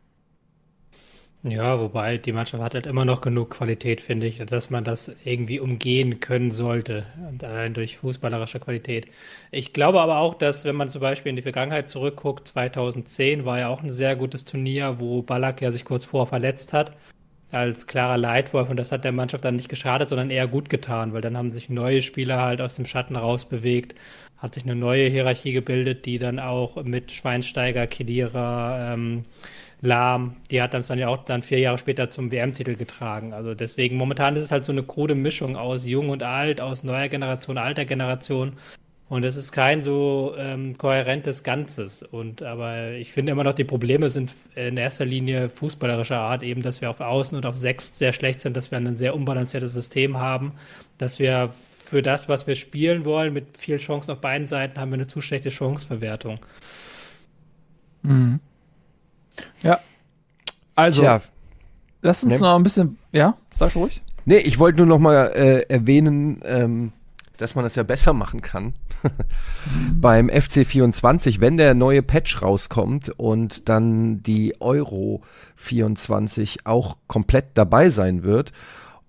Ja, wobei die Mannschaft hat halt immer noch genug Qualität, finde ich, dass man das irgendwie umgehen können sollte, allein durch fußballerische Qualität. Ich glaube aber auch, dass wenn man zum Beispiel in die Vergangenheit zurückguckt, 2010 war ja auch ein sehr gutes Turnier, wo Ballack ja sich kurz vorher verletzt hat, als klarer Leitwolf und das hat der Mannschaft dann nicht geschadet, sondern eher gut getan, weil dann haben sich neue Spieler halt aus dem Schatten rausbewegt, hat sich eine neue Hierarchie gebildet, die dann auch mit Schweinsteiger, Kedira, ähm, Lahm, die hat dann ja auch dann vier Jahre später zum WM-Titel getragen. Also deswegen, momentan ist es halt so eine krude Mischung aus Jung und Alt, aus neuer Generation, alter Generation. Und es ist kein so ähm, kohärentes Ganzes. Und aber ich finde immer noch, die Probleme sind in erster Linie fußballerischer Art, eben, dass wir auf Außen und auf Sechs sehr schlecht sind, dass wir ein sehr unbalanciertes System haben, dass wir für das, was wir spielen wollen, mit viel Chancen auf beiden Seiten, haben wir eine zu schlechte Chanceverwertung. Mhm. Ja. Also, Tja. lass uns ne. noch ein bisschen, ja, sag ruhig. Nee, ich wollte nur noch mal äh, erwähnen, ähm, dass man das ja besser machen kann. [laughs] Beim FC 24, wenn der neue Patch rauskommt und dann die Euro 24 auch komplett dabei sein wird.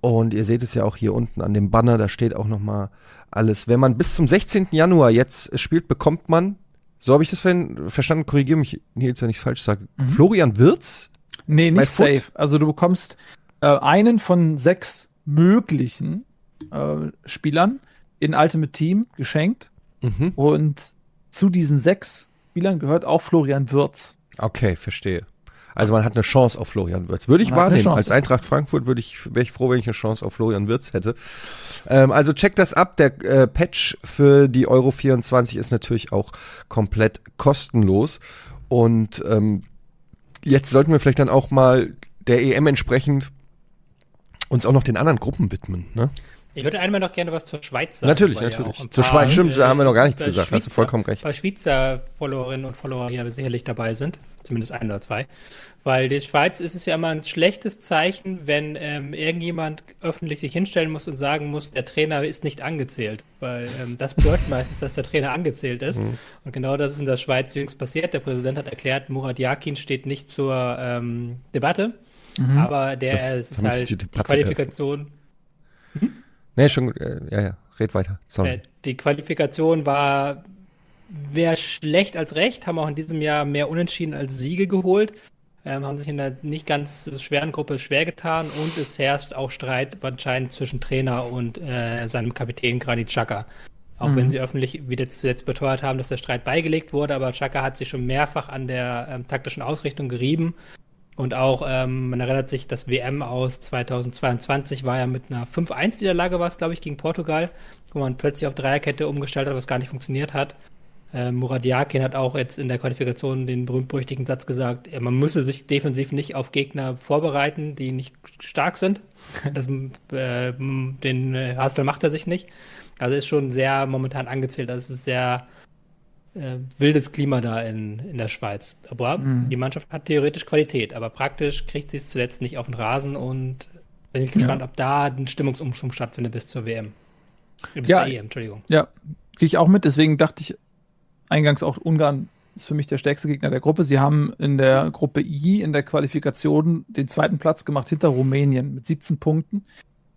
Und ihr seht es ja auch hier unten an dem Banner, da steht auch nochmal alles. Wenn man bis zum 16. Januar jetzt spielt, bekommt man, so habe ich das verstanden, korrigiere mich, Nils, wenn ich es falsch sage, mhm. Florian Wirz? Nee, nicht safe. Also du bekommst äh, einen von sechs möglichen äh, Spielern in Ultimate Team geschenkt. Mhm. Und zu diesen sechs Spielern gehört auch Florian Wirz. Okay, verstehe. Also man hat eine Chance auf Florian Wirz. Würde ich man wahrnehmen. Als Eintracht Frankfurt würde ich, wäre ich froh, wenn ich eine Chance auf Florian Wirz hätte. Ähm, also check das ab. Der äh, Patch für die Euro 24 ist natürlich auch komplett kostenlos. Und ähm, jetzt sollten wir vielleicht dann auch mal der EM entsprechend uns auch noch den anderen Gruppen widmen. Ne? Ich würde einmal noch gerne was zur Schweiz sagen. Natürlich, natürlich. Ja zur Schweiz, stimmt, da haben wir noch gar nichts gesagt, Schweizer, hast du vollkommen recht. Weil Schweizer Followerinnen und Follower hier sicherlich dabei sind, zumindest ein oder zwei. Weil die Schweiz ist es ja immer ein schlechtes Zeichen, wenn ähm, irgendjemand öffentlich sich hinstellen muss und sagen muss, der Trainer ist nicht angezählt. Weil ähm, das bedeutet [laughs] meistens, dass der Trainer angezählt ist. Mhm. Und genau das ist in der Schweiz jüngst passiert. Der Präsident hat erklärt, Murat Yakin steht nicht zur ähm, Debatte. Mhm. Aber der das, ist halt die, die Qualifikation. Hm? Nee, schon, äh, ja, ja, red weiter. Sorry. Äh, die Qualifikation war mehr schlecht als recht, haben auch in diesem Jahr mehr Unentschieden als Siege geholt, ähm, haben sich in der nicht ganz schweren Gruppe schwer getan und es herrscht auch Streit anscheinend zwischen Trainer und äh, seinem Kapitän Granit Xhaka. Auch mhm. wenn sie öffentlich wieder zuletzt beteuert haben, dass der Streit beigelegt wurde, aber Xhaka hat sich schon mehrfach an der ähm, taktischen Ausrichtung gerieben und auch, ähm, man erinnert sich, das WM aus 2022 war ja mit einer 5-1-Niederlage, war es, glaube ich, gegen Portugal, wo man plötzlich auf Dreierkette umgestellt hat, was gar nicht funktioniert hat. Ähm, Murat Yakin hat auch jetzt in der Qualifikation den berühmt-berüchtigten Satz gesagt, man müsse sich defensiv nicht auf Gegner vorbereiten, die nicht stark sind. [laughs] Das, äh, den äh, Hassel macht er sich nicht. Also ist schon sehr momentan angezählt. Das also ist sehr äh, wildes Klima da in, in der Schweiz. Aber mhm. die Mannschaft hat theoretisch Qualität, aber praktisch kriegt sie es zuletzt nicht auf den Rasen und bin ich gespannt, ja. ob da ein Stimmungsumschwung stattfindet bis zur WM. Bis ja, zur EM, Entschuldigung. Ja, gehe ich auch mit, deswegen dachte ich eingangs auch Ungarn ist für mich der stärkste Gegner der Gruppe. Sie haben in der Gruppe I in der Qualifikation den zweiten Platz gemacht hinter Rumänien mit 17 Punkten.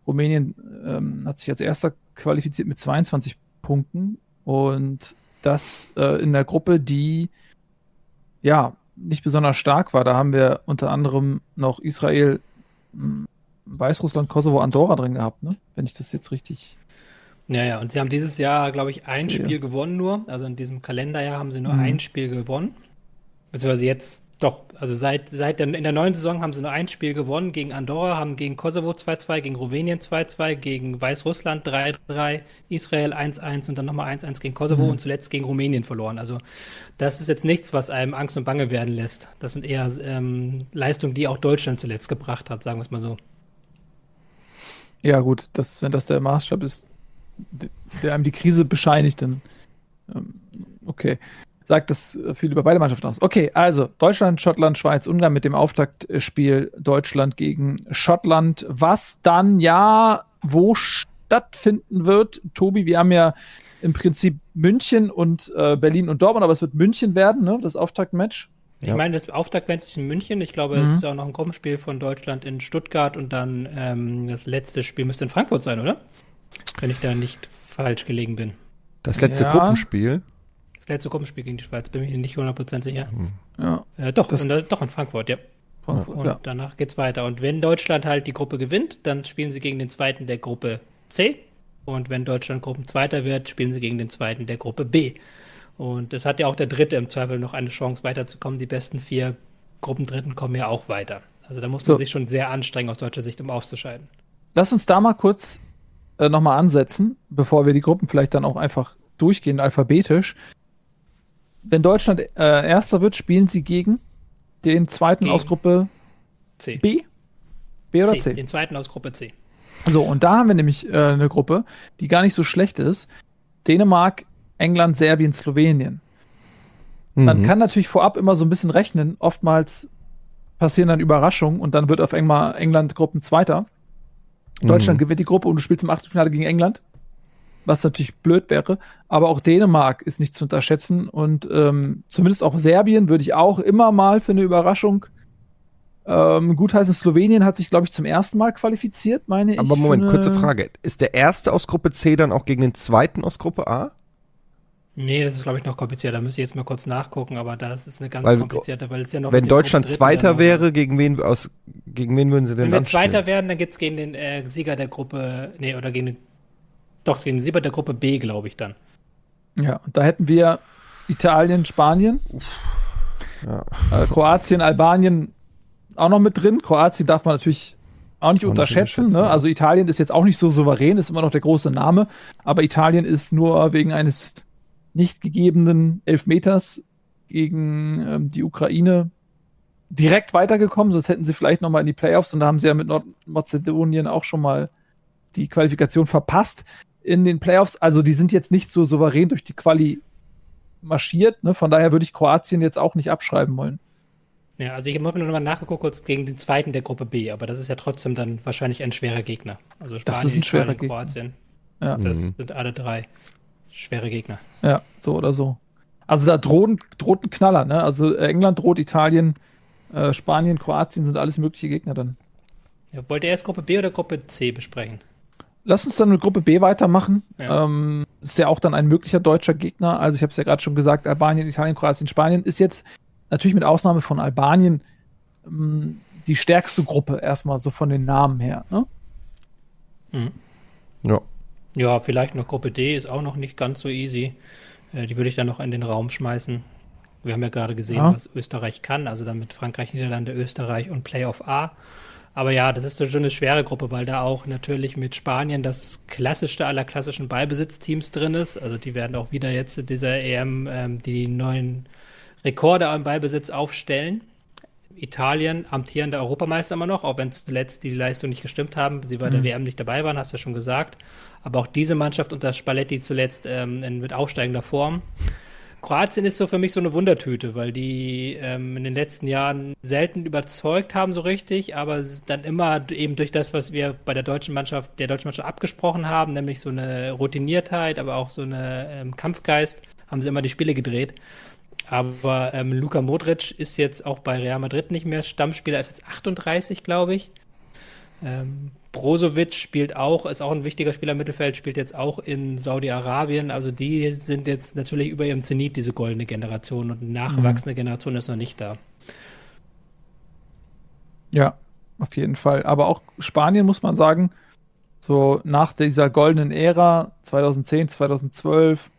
Rumänien ähm, hat sich als erster qualifiziert mit 22 Punkten und das äh, in der Gruppe, die ja nicht besonders stark war. Da haben wir unter anderem noch Israel, hm, Weißrussland, Kosovo, Andorra drin gehabt, ne? Wenn ich das jetzt richtig. Ja, ja, und sie haben dieses Jahr, glaube ich, ein. Spiel gewonnen nur. Also in diesem Kalenderjahr haben sie nur mhm. ein Spiel gewonnen. Beziehungsweise jetzt doch, also seit, seit der, in der neuen Saison haben sie nur ein Spiel gewonnen gegen Andorra, haben gegen Kosovo 2-2, gegen Rumänien 2-2, gegen Weißrussland 3-3, Israel 1-1 und dann nochmal 1-1 gegen Kosovo mhm. und zuletzt gegen Rumänien verloren. Also das ist jetzt nichts, was einem Angst und Bange werden lässt. Das sind eher ähm, Leistungen, die auch Deutschland zuletzt gebracht hat, sagen wir es mal so. Ja gut, das, wenn das der Maßstab ist, der einem die Krise bescheinigt, dann ähm, okay sagt das viel über beide Mannschaften aus. Okay, also Deutschland, Schottland, Schweiz, Ungarn mit dem Auftaktspiel Deutschland gegen Schottland, was dann ja wo stattfinden wird. Tobi, wir haben ja im Prinzip München und äh, Berlin und Dortmund, aber es wird München werden, ne? das Auftaktmatch. Ich ja. meine, das Auftaktmatch ist in München. Ich glaube, mhm. es ist auch noch ein Gruppenspiel von Deutschland in Stuttgart und dann ähm, das letzte Spiel müsste in Frankfurt sein, oder? Wenn ich da nicht falsch gelegen bin. Das letzte ja. Gruppenspiel? Das letzte Gruppenspiel gegen die Schweiz, bin mir nicht 100% sicher. Hm. Ja. Äh, doch, in, doch in Frankfurt, ja. Frankfurt, und ja. danach geht's weiter. Und wenn Deutschland halt die Gruppe gewinnt, dann spielen sie gegen den zweiten der Gruppe C. Und wenn Deutschland Gruppenzweiter wird, spielen sie gegen den zweiten der Gruppe B. Und es hat ja auch der Dritte im Zweifel noch eine Chance weiterzukommen. Die besten vier Gruppendritten kommen ja auch weiter. Also da muss man so. sich schon sehr anstrengen aus deutscher Sicht, um auszuscheiden. Lass uns da mal kurz äh, nochmal ansetzen, bevor wir die Gruppen vielleicht dann auch einfach durchgehen, alphabetisch wenn Deutschland äh, Erster wird, spielen sie gegen den zweiten gegen aus Gruppe C. B? B oder C, C? Den zweiten aus Gruppe C. So, und da haben wir nämlich äh, eine Gruppe, die gar nicht so schlecht ist. Dänemark, England, Serbien, Slowenien. Mhm. Man kann natürlich vorab immer so ein bisschen rechnen. Oftmals passieren dann Überraschungen und dann wird auf einmal England Gruppenzweiter. Mhm. Deutschland gewinnt die Gruppe und du spielst im Achtelfinale gegen England. was natürlich blöd wäre. Aber auch Dänemark ist nicht zu unterschätzen und ähm, zumindest auch Serbien würde ich auch immer mal für eine Überraschung. Ähm, gut heißt es, Slowenien hat sich, glaube ich, zum ersten Mal qualifiziert, meine ich. Aber Moment, kurze Frage. Ist der erste aus Gruppe C dann auch gegen den zweiten aus Gruppe A? Nee, das ist, glaube ich, noch komplizierter. Da müsste ich jetzt mal kurz nachgucken, aber das ist eine ganz weil, komplizierte, weil es ja noch. Wenn Deutschland Zweiter wäre, gegen wen, aus, gegen wen würden sie denn Wenn wir Zweiter werden, dann geht es gegen den äh, Sieger der Gruppe, nee, oder gegen den, doch, gegen den Sieger der Gruppe B, glaube ich dann. Ja, und da hätten wir Italien, Spanien, ja. äh, Kroatien, Albanien auch noch mit drin. Kroatien darf man natürlich auch nicht auch unterschätzen. Nicht ne? Also Italien ist jetzt auch nicht so souverän, ist immer noch der große Name, aber Italien ist nur wegen eines nicht gegebenen Elfmeters gegen ähm, die Ukraine direkt weitergekommen, sonst hätten sie vielleicht noch mal in die Playoffs und da haben sie ja mit Nordmazedonien auch schon mal die Qualifikation verpasst in den Playoffs. Also die sind jetzt nicht so souverän durch die Quali marschiert. Ne? Von daher würde ich Kroatien jetzt auch nicht abschreiben wollen. Ja, also ich habe nur noch mal nachgeguckt, kurz gegen den zweiten der Gruppe B, aber das ist ja trotzdem dann wahrscheinlich ein schwerer Gegner. Also Spanien, das ist ein schwerer Italien, Gegner. Kroatien. Ja. Das mhm. sind alle drei schwere Gegner. Ja, so oder so. Also da drohen, droht ein Knaller, ne? Also England droht, Italien, äh, Spanien, Kroatien sind alles mögliche Gegner dann. Ja, wollt ihr erst Gruppe B oder Gruppe C besprechen? Lass uns dann mit Gruppe B weitermachen. Ja. Ähm, ist ja auch dann ein möglicher deutscher Gegner. Also ich habe es ja gerade schon gesagt, Albanien, Italien, Kroatien, Spanien ist jetzt natürlich mit Ausnahme von Albanien ähm, die stärkste Gruppe erstmal so von den Namen her. Ne? Mhm. Ja. Ja, vielleicht noch Gruppe D ist auch noch nicht ganz so easy. Äh, die würde ich dann noch in den Raum schmeißen. Wir haben ja gerade gesehen, ja. was Österreich kann, also dann mit Frankreich, Niederlande, Österreich und Playoff A. Aber ja, das ist schon eine schwere Gruppe, weil da auch natürlich mit Spanien das klassischste aller klassischen Ballbesitzteams drin ist. Also die werden auch wieder jetzt in dieser EM ähm, die neuen Rekorde im Ballbesitz aufstellen. Italien amtierender Europameister immer noch, auch wenn zuletzt die Leistung nicht gestimmt haben. Sie bei der mhm. WM nicht dabei waren, hast du ja schon gesagt. Aber auch diese Mannschaft unter Spalletti zuletzt ähm, mit aufsteigender Form. Kroatien ist so für mich so eine Wundertüte, weil die ähm, in den letzten Jahren selten überzeugt haben so richtig, aber dann immer eben durch das, was wir bei der deutschen Mannschaft, der deutschen Mannschaft abgesprochen haben, nämlich so eine Routiniertheit, aber auch so eine ähm, Kampfgeist, haben sie immer die Spiele gedreht. Aber ähm, Luka Modric ist jetzt auch bei Real Madrid nicht mehr Stammspieler, ist jetzt 38, glaube ich. Ähm, Brozovic spielt auch, ist auch ein wichtiger Spieler im Mittelfeld, spielt jetzt auch in Saudi-Arabien. Also die sind jetzt natürlich über ihrem Zenit, diese goldene Generation. Und eine nachwachsende mhm. Generation ist noch nicht da. Ja, auf jeden Fall. Aber auch Spanien muss man sagen, so nach dieser goldenen Ära 2010, 2012,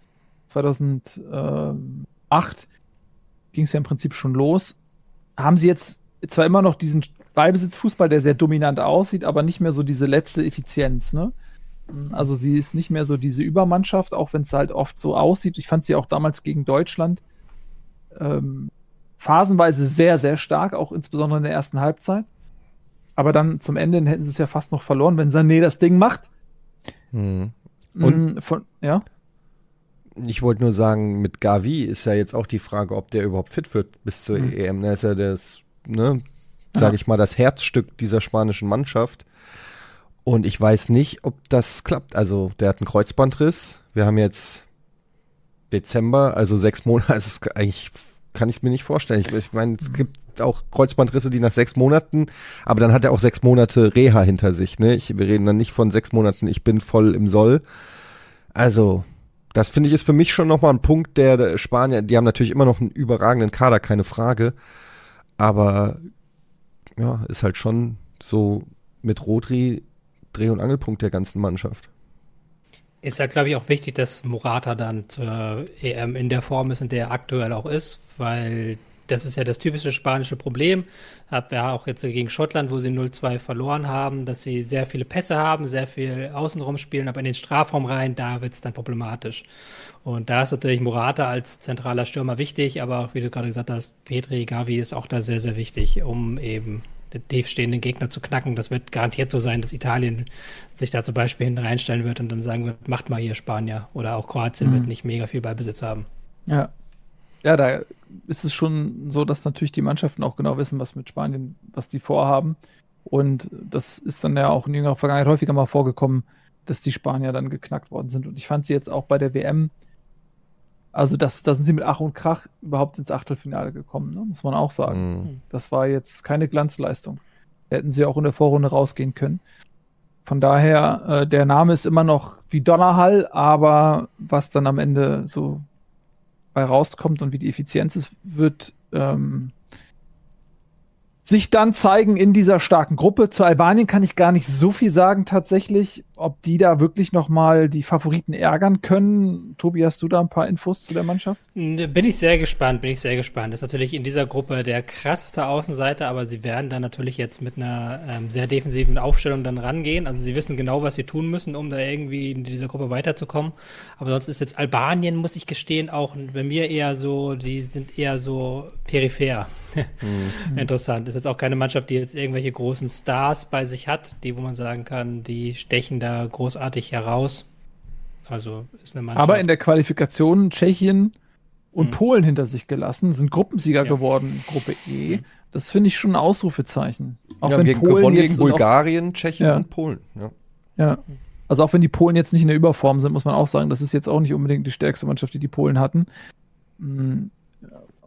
2008 ging es ja im Prinzip schon los. Haben sie jetzt zwar immer noch diesen Ballbesitzfußball, der sehr dominant aussieht, aber nicht mehr so diese letzte Effizienz, ne? Also sie ist nicht mehr so diese Übermannschaft, auch wenn es halt oft so aussieht. Ich fand sie auch damals gegen Deutschland ähm, phasenweise sehr, sehr stark, auch insbesondere in der ersten Halbzeit. Aber dann zum Ende hätten sie es ja fast noch verloren, wenn Sané das Ding macht. Hm. Und mm, von, ja? Ich wollte nur sagen, mit Gavi ist ja jetzt auch die Frage, ob der überhaupt fit wird bis zur hm. EM. Da ist ja das, ne, sage ich mal, das Herzstück dieser spanischen Mannschaft. Und ich weiß nicht, ob das klappt. Also, der hat einen Kreuzbandriss. Wir haben jetzt Dezember, also sechs Monate. [laughs] Also eigentlich kann ich mir nicht vorstellen. Ich, ich meine, es gibt auch Kreuzbandrisse, die nach sechs Monaten, aber dann hat er auch sechs Monate Reha hinter sich. Ne? Ich, wir reden dann nicht von sechs Monaten, ich bin voll im Soll. Also, das finde ich ist für mich schon nochmal ein Punkt, der, der Spanier, die haben natürlich immer noch einen überragenden Kader, keine Frage. Aber ja, ist halt schon so mit Rodri Dreh- und Angelpunkt der ganzen Mannschaft. Ist ja, glaube ich, auch wichtig, dass Morata dann zur EM in der Form ist, in der er aktuell auch ist, weil das ist ja das typische spanische Problem. Hat ja auch jetzt gegen Schottland, wo sie 0-2 verloren haben, dass sie sehr viele Pässe haben, sehr viel außenrum spielen, aber in den Strafraum rein, da wird es dann problematisch. Und da ist natürlich Morata als zentraler Stürmer wichtig, aber auch, wie du gerade gesagt hast, Petri, Gavi ist auch da sehr, sehr wichtig, um eben den tiefstehenden Gegner zu knacken. Das wird garantiert so sein, dass Italien sich da zum Beispiel hinten reinstellen wird und dann sagen wird, macht mal hier Spanier. Oder auch Kroatien mhm. wird nicht mega viel Ballbesitz haben. Ja. Ja, da ist es schon so, dass natürlich die Mannschaften auch genau wissen, was mit Spanien, was die vorhaben. Und das ist dann ja auch in jüngerer Vergangenheit häufiger mal vorgekommen, dass die Spanier dann geknackt worden sind. Und ich fand sie jetzt auch bei der WM, also das, da sind sie mit Ach und Krach überhaupt ins Achtelfinale gekommen, ne? muss man auch sagen. Mhm. Das war jetzt keine Glanzleistung. Hätten sie auch in der Vorrunde rausgehen können. Von daher, äh, der Name ist immer noch wie Donnerhall, aber was dann am Ende so bei rauskommt und wie die Effizienz ist, wird ähm, sich dann zeigen in dieser starken Gruppe. Zu Albanien kann ich gar nicht so viel sagen tatsächlich, ob die da wirklich noch mal die Favoriten ärgern können. Tobi, hast du da ein paar Infos zu der Mannschaft? Bin ich sehr gespannt, bin ich sehr gespannt. Das ist natürlich in dieser Gruppe der krasseste Außenseiter, aber sie werden dann natürlich jetzt mit einer ähm, sehr defensiven Aufstellung dann rangehen. Also sie wissen genau, was sie tun müssen, um da irgendwie in dieser Gruppe weiterzukommen. Aber sonst ist jetzt Albanien, muss ich gestehen, auch bei mir eher so, die sind eher so peripher. Mhm. [laughs] Interessant. Ist jetzt auch keine Mannschaft, die jetzt irgendwelche großen Stars bei sich hat, die, wo man sagen kann, die stechen da großartig heraus. Also ist eine Mannschaft. Aber in der Qualifikation Tschechien und mhm. Polen hinter sich gelassen, sind Gruppensieger ja. geworden in Gruppe E. Mhm. Das finde ich schon ein Ausrufezeichen. Auch ja, wenn gegen, Polen gewonnen gegen Bulgarien, Tschechien ja. und Polen. Ja. ja. Also auch wenn die Polen jetzt nicht in der Überform sind, muss man auch sagen, das ist jetzt auch nicht unbedingt die stärkste Mannschaft, die die Polen hatten.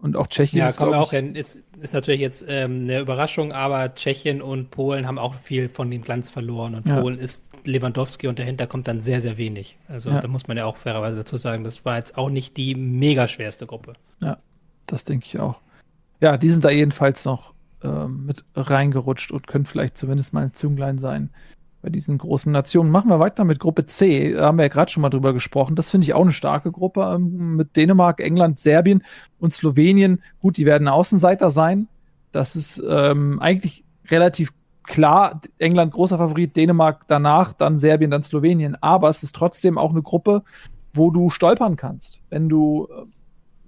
Und auch Tschechien. Ja, kommen auch hin. Ist, ist natürlich jetzt ähm, eine Überraschung, aber Tschechien und Polen haben auch viel von dem Glanz verloren. Und ja. Polen ist Lewandowski und dahinter kommt dann sehr, sehr wenig. Also ja. da muss man ja auch fairerweise dazu sagen, das war jetzt auch nicht die mega schwerste Gruppe. Ja, das denke ich auch. Ja, die sind da jedenfalls noch ähm, mit reingerutscht und können vielleicht zumindest mal ein Zünglein sein bei diesen großen Nationen. Machen wir weiter mit Gruppe C. Da haben wir ja gerade schon mal drüber gesprochen. Das finde ich auch eine starke Gruppe ähm, mit Dänemark, England, Serbien und Slowenien. Gut, die werden Außenseiter sein. Das ist ähm, eigentlich relativ klar. England großer Favorit, Dänemark danach, dann Serbien, dann Slowenien. Aber es ist trotzdem auch eine Gruppe, wo du stolpern kannst. Wenn du äh,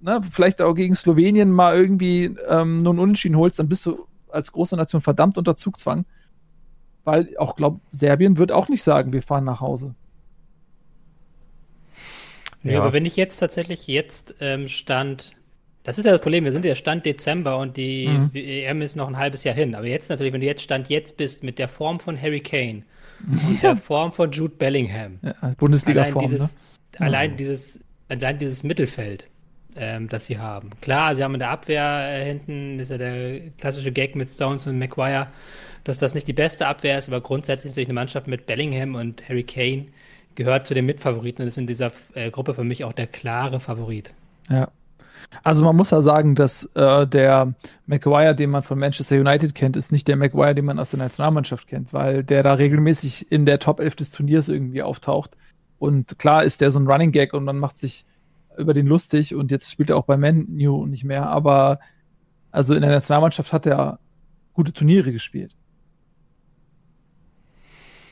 ne, vielleicht auch gegen Slowenien mal irgendwie ähm, nur einen Unentschieden holst, dann bist du als große Nation verdammt unter Zugzwang. Weil auch glaube, Serbien wird auch nicht sagen, wir fahren nach Hause. Ja, aber wenn ich jetzt tatsächlich jetzt ähm, stand, das ist ja das Problem, wir sind ja Stand Dezember und die mhm. EM ist noch ein halbes Jahr hin. Aber jetzt natürlich, wenn du jetzt Stand jetzt bist mit der Form von Harry Kane [laughs] und der Form von Jude Bellingham, ja, Bundesliga-Form, allein, dieses, ne? allein dieses, allein dieses Mittelfeld, ähm, das sie haben. Klar, sie haben in der Abwehr äh, hinten, ist ja der klassische Gag mit Stones und Maguire dass das nicht die beste Abwehr ist, aber grundsätzlich natürlich eine Mannschaft mit Bellingham und Harry Kane gehört zu den Mitfavoriten und ist in dieser äh, Gruppe für mich auch der klare Favorit. Ja. Also man muss ja sagen, dass äh, der Maguire, den man von Manchester United kennt, ist nicht der Maguire, den man aus der Nationalmannschaft kennt, weil der da regelmäßig in der Top 11 des Turniers irgendwie auftaucht. Und klar ist der so ein Running Gag und man macht sich über den lustig und jetzt spielt er auch bei Man New nicht mehr, aber also in der Nationalmannschaft hat er gute Turniere gespielt.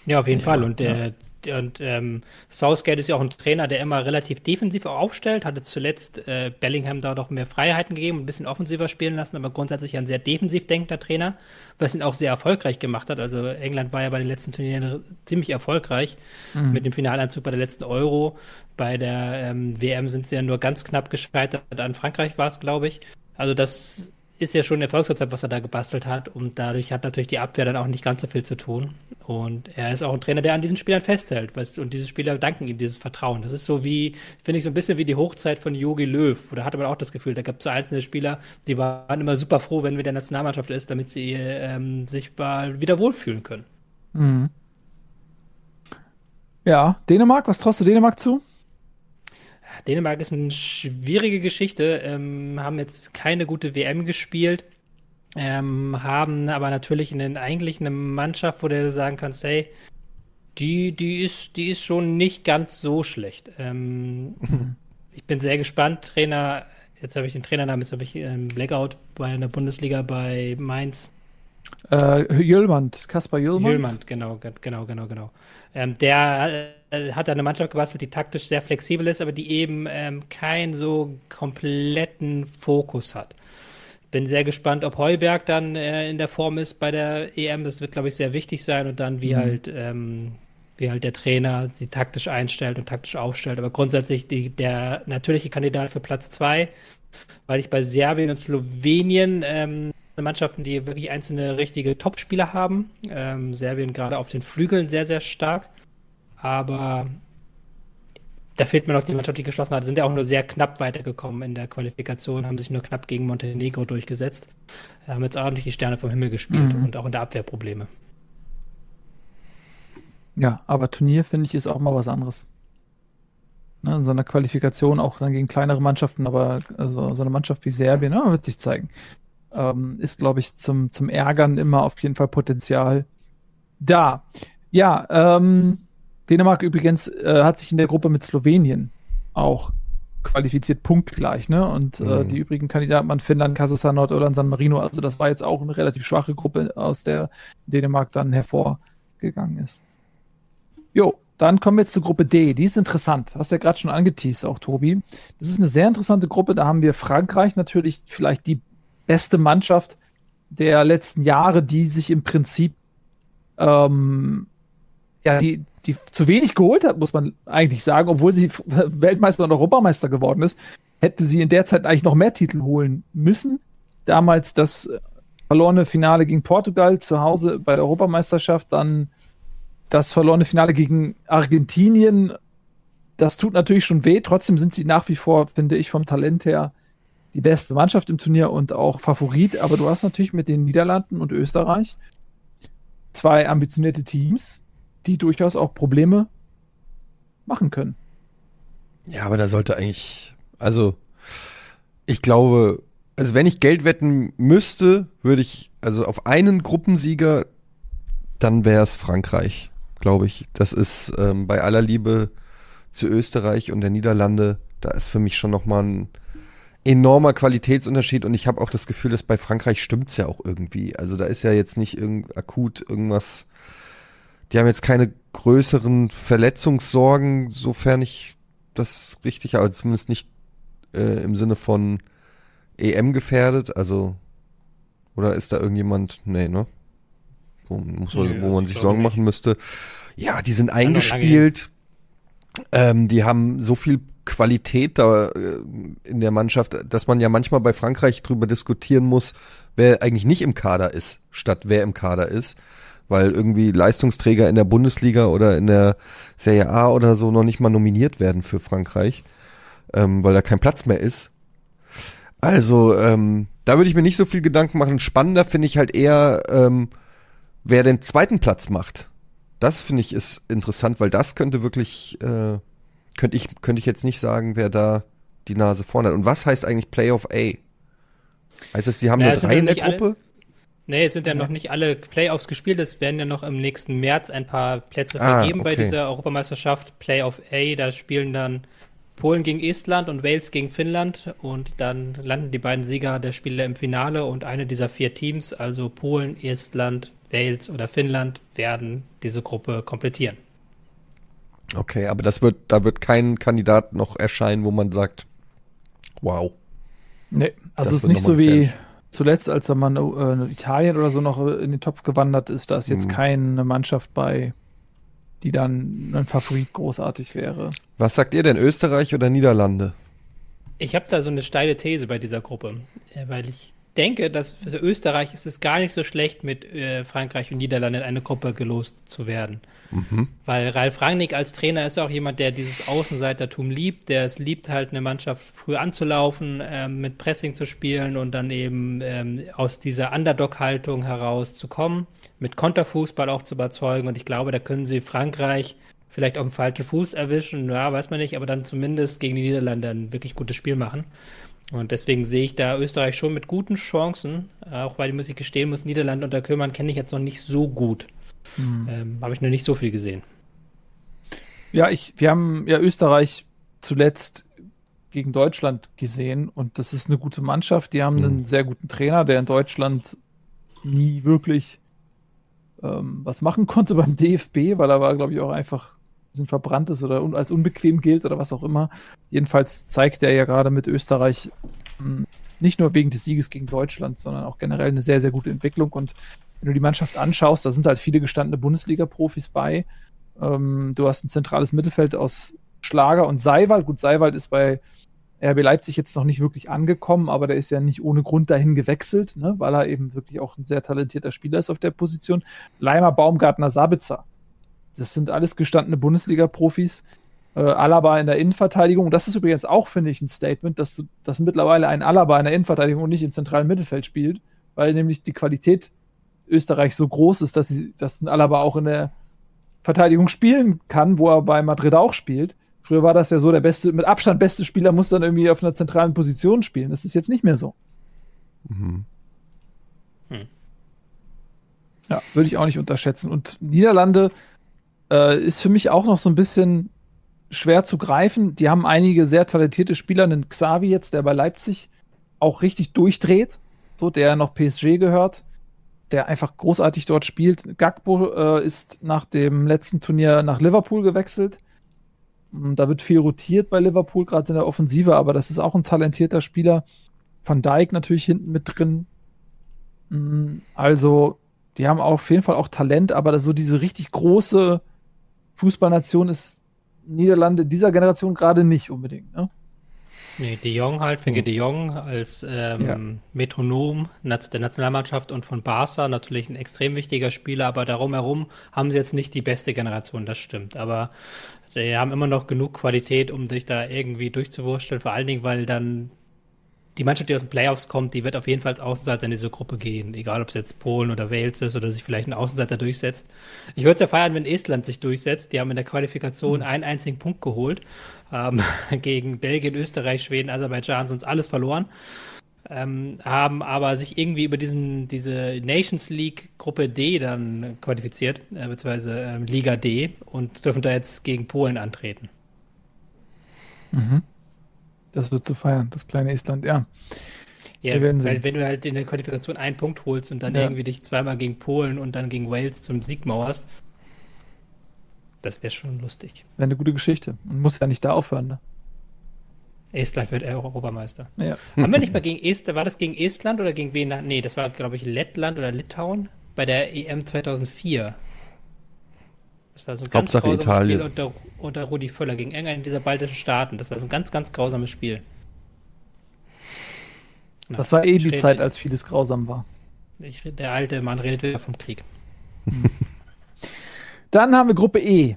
Ja, auf jeden ja, Fall. Und, ja. der, und ähm, Southgate ist ja auch ein Trainer, der immer relativ defensiv aufstellt, hatte zuletzt äh, Bellingham da doch mehr Freiheiten gegeben, ein bisschen offensiver spielen lassen, aber grundsätzlich ein sehr defensiv denkender Trainer, was ihn auch sehr erfolgreich gemacht hat. Also England war ja bei den letzten Turnieren ziemlich erfolgreich mhm. mit dem Finalanzug bei der letzten Euro. Bei der ähm, WM sind sie ja nur ganz knapp gescheitert. An Frankreich war es, glaube ich. Also das ist ja schon ein Erfolgsrezept, was er da gebastelt hat. Und dadurch hat natürlich die Abwehr dann auch nicht ganz so viel zu tun. Und er ist auch ein Trainer, der an diesen Spielern festhält. Weißt, und diese Spieler danken ihm dieses Vertrauen. Das ist so wie, finde ich, so ein bisschen wie die Hochzeit von Jogi Löw. Da hatte man auch das Gefühl, da gab es so einzelne Spieler, die waren immer super froh, wenn wir der Nationalmannschaft ist, damit sie ähm, sich mal wieder wohlfühlen können. Mhm. Ja, Dänemark, was traust du Dänemark zu? Dänemark ist eine schwierige Geschichte, ähm, haben jetzt keine gute WM gespielt, ähm, haben aber natürlich einen, eigentlich eine Mannschaft, wo du sagen kannst, hey, die, die, ist, die ist schon nicht ganz so schlecht. Ähm, [laughs] ich bin sehr gespannt. Trainer, jetzt habe ich den Trainernamen, jetzt habe ich einen Blackout, war in der Bundesliga bei Mainz. Äh, Jüllmand, Kaspar Jüllmand. Jüllmand, genau, genau, genau, genau. Ähm, der äh, hat eine Mannschaft gebastelt, die taktisch sehr flexibel ist, aber die eben ähm, keinen so kompletten Fokus hat. Bin sehr gespannt, ob Heuberg dann äh, in der Form ist bei der EM. Das wird, glaube ich, sehr wichtig sein und dann wie mhm. halt ähm, wie halt der Trainer sie taktisch einstellt und taktisch aufstellt. Aber grundsätzlich die, der natürliche Kandidat für Platz zwei, weil ich bei Serbien und Slowenien ähm, Mannschaften, die wirklich einzelne richtige Topspieler haben. Ähm, Serbien gerade auf den Flügeln sehr, sehr stark. Aber da fehlt mir noch die Mannschaft, die geschlossen hat. Sind ja auch nur sehr knapp weitergekommen in der Qualifikation, haben sich nur knapp gegen Montenegro durchgesetzt. Haben jetzt ordentlich die Sterne vom Himmel gespielt mhm. und auch in der Abwehr Probleme. Ja, aber Turnier finde ich ist auch mal was anderes. Ne, in so einer Qualifikation auch dann gegen kleinere Mannschaften, aber also so eine Mannschaft wie Serbien, ja, wird sich zeigen. Ähm, ist, glaube ich, zum, zum Ärgern immer auf jeden Fall Potenzial da. Ja, ähm, Dänemark übrigens äh, hat sich in der Gruppe mit Slowenien auch qualifiziert punktgleich, ne? Und äh, mhm. äh, die übrigen Kandidaten waren Finnland, Kasachstan, Nordirland, San Marino. Also das war jetzt auch eine relativ schwache Gruppe, aus der Dänemark dann hervorgegangen ist. Jo, dann kommen wir jetzt zur Gruppe D. Die ist interessant. Hast du ja gerade schon angeteased, auch Tobi. Das ist eine sehr interessante Gruppe. Da haben wir Frankreich natürlich vielleicht die beste Mannschaft der letzten Jahre, die sich im Prinzip ähm, ja, die, die zu wenig geholt hat, muss man eigentlich sagen, obwohl sie Weltmeister und Europameister geworden ist, hätte sie in der Zeit eigentlich noch mehr Titel holen müssen. Damals das verlorene Finale gegen Portugal zu Hause bei der Europameisterschaft, dann das verlorene Finale gegen Argentinien. Das tut natürlich schon weh. Trotzdem sind sie nach wie vor, finde ich, vom Talent her die beste Mannschaft im Turnier und auch Favorit. Aber du hast natürlich mit den Niederlanden und Österreich zwei ambitionierte Teams, die durchaus auch Probleme machen können. Ja, aber da sollte eigentlich, also ich glaube, also wenn ich Geld wetten müsste, würde ich, also auf einen Gruppensieger, dann wäre es Frankreich, glaube ich. Das ist ähm, bei aller Liebe zu Österreich und der Niederlande, da ist für mich schon nochmal ein enormer Qualitätsunterschied und ich habe auch das Gefühl, dass bei Frankreich stimmt's ja auch irgendwie. Also da ist ja jetzt nicht irgend akut irgendwas die haben jetzt keine größeren Verletzungssorgen, sofern ich das richtig, aber zumindest nicht äh, im Sinne von EM gefährdet. Also, oder ist da irgendjemand, nee, ne? Wo, muss man, nee, wo man sich Sorgen machen müsste. Ja, die sind eingespielt. Ähm, die haben so viel Qualität da äh, in der Mannschaft, dass man ja manchmal bei Frankreich drüber diskutieren muss, wer eigentlich nicht im Kader ist, statt wer im Kader ist weil irgendwie Leistungsträger in der Bundesliga oder in der Serie A oder so noch nicht mal nominiert werden für Frankreich, ähm, weil da kein Platz mehr ist. Also, ähm, da würde ich mir nicht so viel Gedanken machen. Spannender finde ich halt eher, ähm, wer den zweiten Platz macht. Das finde ich ist interessant, weil das könnte wirklich, äh, könnte ich, könnte ich jetzt nicht sagen, wer da die Nase vorne hat. Und was heißt eigentlich Playoff A? Heißt das, die haben naja, nur drei in der Gruppe? Alle, Nee, es sind ja, noch nicht alle Playoffs gespielt. Es werden ja noch im nächsten März ein paar Plätze ah, vergeben okay. bei dieser Europameisterschaft. Playoff A, da spielen dann Polen gegen Estland und Wales gegen Finnland und dann landen die beiden Sieger der Spiele im Finale und eine dieser vier Teams, also Polen, Estland, Wales oder Finnland, werden diese Gruppe komplettieren. Okay, aber das wird, da wird kein Kandidat noch erscheinen, wo man sagt, wow. Nee, also es ist nicht so wie, zuletzt, als da mal äh, Italien oder so noch in den Topf gewandert ist, da ist jetzt mhm. keine Mannschaft bei, die dann ein Favorit großartig wäre. Was sagt ihr denn, Österreich oder Niederlande? Ich habe da so eine steile These bei dieser Gruppe, äh, weil ich denke, dass für Österreich ist es gar nicht so schlecht, mit äh, Frankreich und Niederlande in eine Gruppe gelost zu werden. Mhm. Weil Ralf Rangnick als Trainer ist auch jemand, der dieses Außenseitertum liebt, der es liebt, halt eine Mannschaft früh anzulaufen, ähm, mit Pressing zu spielen und dann eben ähm, aus dieser Underdog-Haltung heraus zu kommen, mit Konterfußball auch zu überzeugen. Und ich glaube, da können sie Frankreich vielleicht auf dem falschen Fuß erwischen, ja, weiß man nicht, aber dann zumindest gegen die Niederlande ein wirklich gutes Spiel machen. Und deswegen sehe ich da Österreich schon mit guten Chancen, auch weil, muss ich gestehen muss, Niederlande unter Kömmern kenne ich jetzt noch nicht so gut. Mhm. Ähm, Habe ich noch nicht so viel gesehen. Ja, ich, wir haben ja Österreich zuletzt gegen Deutschland gesehen und das ist eine gute Mannschaft. Die haben mhm. einen sehr guten Trainer, der in Deutschland nie wirklich ähm, was machen konnte [laughs] beim DFB, weil er war, glaube ich, auch einfach sind verbrannt ist oder un als unbequem gilt oder was auch immer. Jedenfalls zeigt er ja gerade mit Österreich mh, hm, nicht nur wegen des Sieges gegen Deutschland, sondern auch generell eine sehr, sehr gute Entwicklung. Und wenn du die Mannschaft anschaust, da sind halt viele gestandene Bundesliga-Profis bei. Ähm, du hast ein zentrales Mittelfeld aus Schlager und Seiwald. Gut, Seiwald ist bei RB Leipzig jetzt noch nicht wirklich angekommen, aber der ist ja nicht ohne Grund dahin gewechselt, ne, weil er eben wirklich auch ein sehr talentierter Spieler ist auf der Position. Leimer, Baumgartner, Sabitzer Das sind alles gestandene Bundesliga-Profis. Äh, Alaba in der Innenverteidigung. Das ist übrigens auch, finde ich, ein Statement, dass, dass mittlerweile ein Alaba in der Innenverteidigung und nicht im zentralen Mittelfeld spielt, weil nämlich die Qualität Österreich so groß ist, dass, sie, dass ein Alaba auch in der Verteidigung spielen kann, wo er bei Madrid auch spielt. Früher war das ja so, der beste, mit Abstand beste Spieler muss dann irgendwie auf einer zentralen Position spielen. Das ist jetzt nicht mehr so. Mhm. Hm. Ja, würde ich auch nicht unterschätzen. Und Niederlande äh, ist für mich auch noch so ein bisschen schwer zu greifen. Die haben einige sehr talentierte Spieler, einen Xavi jetzt, der bei Leipzig auch richtig durchdreht, so der noch PSG gehört, der einfach großartig dort spielt. Gagbo äh, ist nach dem letzten Turnier nach Liverpool gewechselt. Da wird viel rotiert bei Liverpool, gerade in der Offensive, aber das ist auch ein talentierter Spieler. Van Dijk natürlich hinten mit drin. Hm, also, die haben auf jeden Fall auch Talent, aber so diese richtig große Fußballnation ist Niederlande dieser Generation gerade nicht unbedingt. Ne? Nee, De Jong halt, Frenkie hm. De Jong als ähm, ja. Metronom der Nationalmannschaft und von Barca natürlich ein extrem wichtiger Spieler, aber darum herum haben sie jetzt nicht die beste Generation, das stimmt. Aber sie haben immer noch genug Qualität, um sich da irgendwie durchzuwursteln, vor allen Dingen, weil dann die Mannschaft, die aus den Playoffs kommt, die wird auf jeden Fall als Außenseiter in diese Gruppe gehen. Egal, ob es jetzt Polen oder Wales ist oder sich vielleicht ein Außenseiter durchsetzt. Ich würde es ja feiern, wenn Estland sich durchsetzt. Die haben in der Qualifikation mhm. einen einzigen Punkt geholt. Ähm, [laughs] gegen Belgien, Österreich, Schweden, Aserbaidschan, sonst alles verloren. Ähm, haben aber sich irgendwie über diesen, diese Nations League Gruppe D dann qualifiziert, äh, beziehungsweise äh, Liga D und dürfen da jetzt gegen Polen antreten. Mhm. Das wird zu feiern, das kleine Estland, ja. Ja, weil wenn du halt in der Qualifikation einen Punkt holst und dann ja. irgendwie dich zweimal gegen Polen und dann gegen Wales zum Sieg mauerst, das wäre schon lustig. Wäre eine gute Geschichte. Und muss ja nicht da aufhören, ne? Estland wird Europameister. Ja. Haben wir nicht mal gegen Estland, war das gegen Estland oder gegen wen? Nee, das war, glaube ich, Lettland oder Litauen bei der EM 2004. Das war so ein ganz Hauptsache grausames Italien. Spiel unter, unter Rudi Völler gegen England in dieser baltischen Staaten. Das war so ein ganz, ganz grausames Spiel. Na, das war eh die Zeit, als vieles grausam war. Ich, der alte Mann redet wieder vom Krieg. [laughs] Dann haben wir Gruppe E.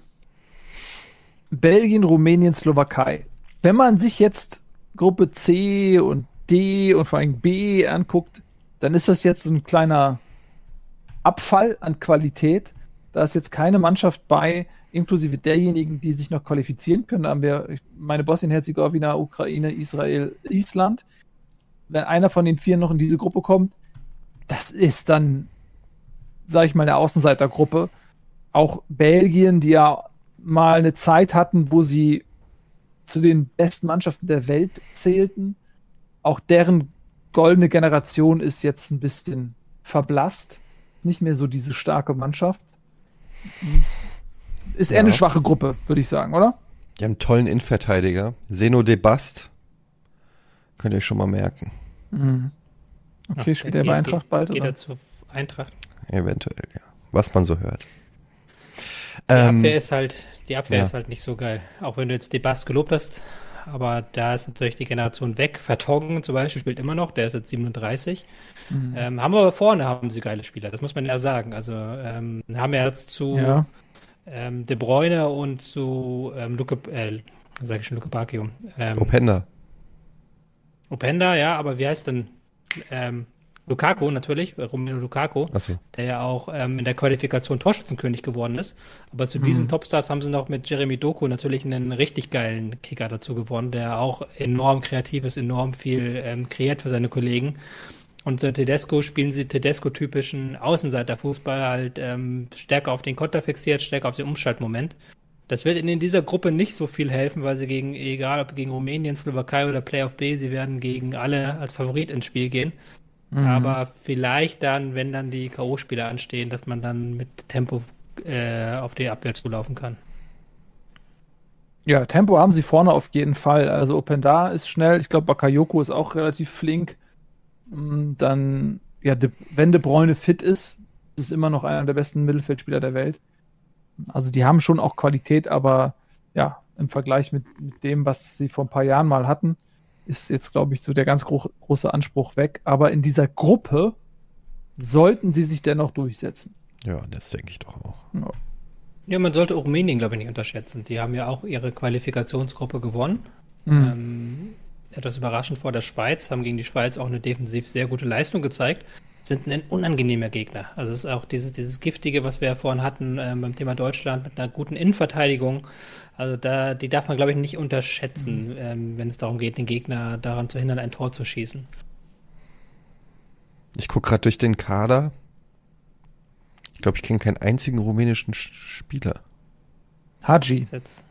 Belgien, Rumänien, Slowakei. Wenn man sich jetzt Gruppe C und D und vor allem B anguckt, dann ist das jetzt so ein kleiner Abfall an Qualität. Da ist jetzt keine Mannschaft bei, inklusive derjenigen, die sich noch qualifizieren können. Da haben wir meine Bosnien-Herzegowina, Ukraine, Israel, Island. Wenn einer von den vier noch in diese Gruppe kommt, das ist dann, sage ich mal, eine Außenseitergruppe. Auch Belgien, die ja mal eine Zeit hatten, wo sie zu den besten Mannschaften der Welt zählten. Auch deren goldene Generation ist jetzt ein bisschen verblasst. Nicht mehr so diese starke Mannschaft. Ist eher ja. eine schwache Gruppe, würde ich sagen, oder? Die haben einen tollen Innenverteidiger. Zeno de Bast. Könnt ihr euch schon mal merken. Mhm. Okay, Ach, spielt der bei Eintracht bald, geht oder? er zur Eintracht? Eventuell, ja. Was man so hört. Die ähm, Abwehr ist halt, die Abwehr ja. ist halt nicht so geil. Auch wenn du jetzt de Bast gelobt hast, aber da ist natürlich die Generation weg. Vertongen zum Beispiel spielt immer noch, der ist jetzt 37. Mhm. Ähm, haben aber vorne haben sie geile Spieler, das muss man ja sagen. Also ähm, haben wir jetzt zu ja. ähm, De Bruyne und zu ähm, Luke, äh, sag ich schon Luke Bacchio. Ähm, Openda. Openda, ja, aber wie heißt denn ähm, Lukaku natürlich, äh, Romelu Lukaku, so. der ja auch ähm, in der Qualifikation Torschützenkönig geworden ist. Aber zu mhm. diesen Topstars haben sie noch mit Jeremy Doku natürlich einen richtig geilen Kicker dazu gewonnen, der auch enorm kreativ ist, enorm viel ähm, kreiert für seine Kollegen. Und äh, Tedesco spielen sie Tedesco-typischen Außenseiterfußball halt ähm, stärker auf den Konter fixiert, stärker auf den Umschaltmoment. Das wird ihnen in dieser Gruppe nicht so viel helfen, weil sie gegen, egal ob gegen Rumänien, Slowakei oder Playoff B, sie werden gegen alle als Favorit ins Spiel gehen. Mhm. Aber vielleicht dann, wenn dann die K.O.-Spiele anstehen, dass man dann mit Tempo äh, auf die Abwehr zulaufen kann. Ja, Tempo haben sie vorne auf jeden Fall. Also Openda ist schnell. Ich glaube, Bakayoko ist auch relativ flink. Mm, dann, ja, De, wenn De Bruyne fit ist, ist es immer noch einer der besten Mittelfeldspieler der Welt. Also die haben schon auch Qualität, aber ja, im Vergleich mit, mit dem, was sie vor ein paar Jahren mal hatten, ist jetzt, glaube ich, so der ganz gro große Anspruch weg. Aber in dieser Gruppe sollten sie sich dennoch durchsetzen. Ja, das denke ich doch auch. Ja. Ja, man sollte Rumänien, glaube ich, nicht unterschätzen. Die haben ja auch ihre Qualifikationsgruppe gewonnen. Mhm. Ähm, etwas überraschend vor der Schweiz, haben gegen die Schweiz auch eine defensiv sehr gute Leistung gezeigt, sind ein unangenehmer Gegner. Also es ist auch dieses, dieses Giftige, was wir ja vorhin hatten ähm, beim Thema Deutschland mit einer guten Innenverteidigung. Also da, die darf man, glaube ich, nicht unterschätzen, Mhm. ähm, wenn es darum geht, den Gegner daran zu hindern, ein Tor zu schießen. Ich gucke gerade durch den Kader. Ich glaube, ich kenne keinen einzigen rumänischen Sch- Spieler. Haji, Das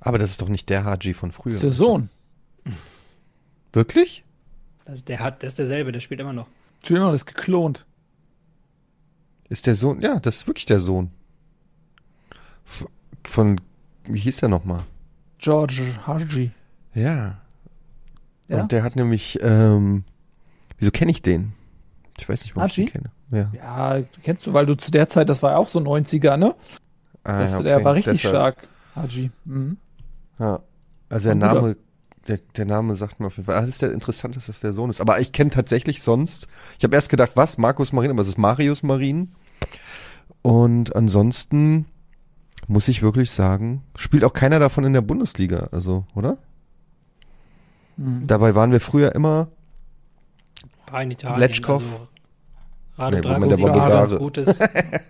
Aber das ist doch nicht der Haji von früher. ist der Sohn. Wirklich? Das ist, der hat, der ist derselbe, der spielt immer noch. Entschuldigung, das ist geklont. Ist der Sohn? Ja, das ist wirklich der Sohn. Von, wie hieß der nochmal? George Haji. Ja. Ja? Und der hat nämlich, ähm, wieso kenne ich den? Ich weiß nicht, warum ich Haji? den kenne. Ja. Ja, kennst du, weil du zu der Zeit, das war ja auch so 90er, ne? Ah, Das, ja, Der okay. war richtig Deshalb. stark. Haji. Mhm. Ja. Also der. Name, der, der Name sagt mir auf jeden Fall, ah, das ist der interessant, dass das der Sohn ist. Aber ich kenne tatsächlich sonst, ich habe erst gedacht, was, Markus Marin, aber es ist Marius Marin. Und ansonsten muss ich wirklich sagen, spielt auch keiner davon in der Bundesliga, also, oder? Mhm. Dabei waren wir früher immer, War in Italien. Letschkow. Also, Nee, Dragosin war gilt als gutes.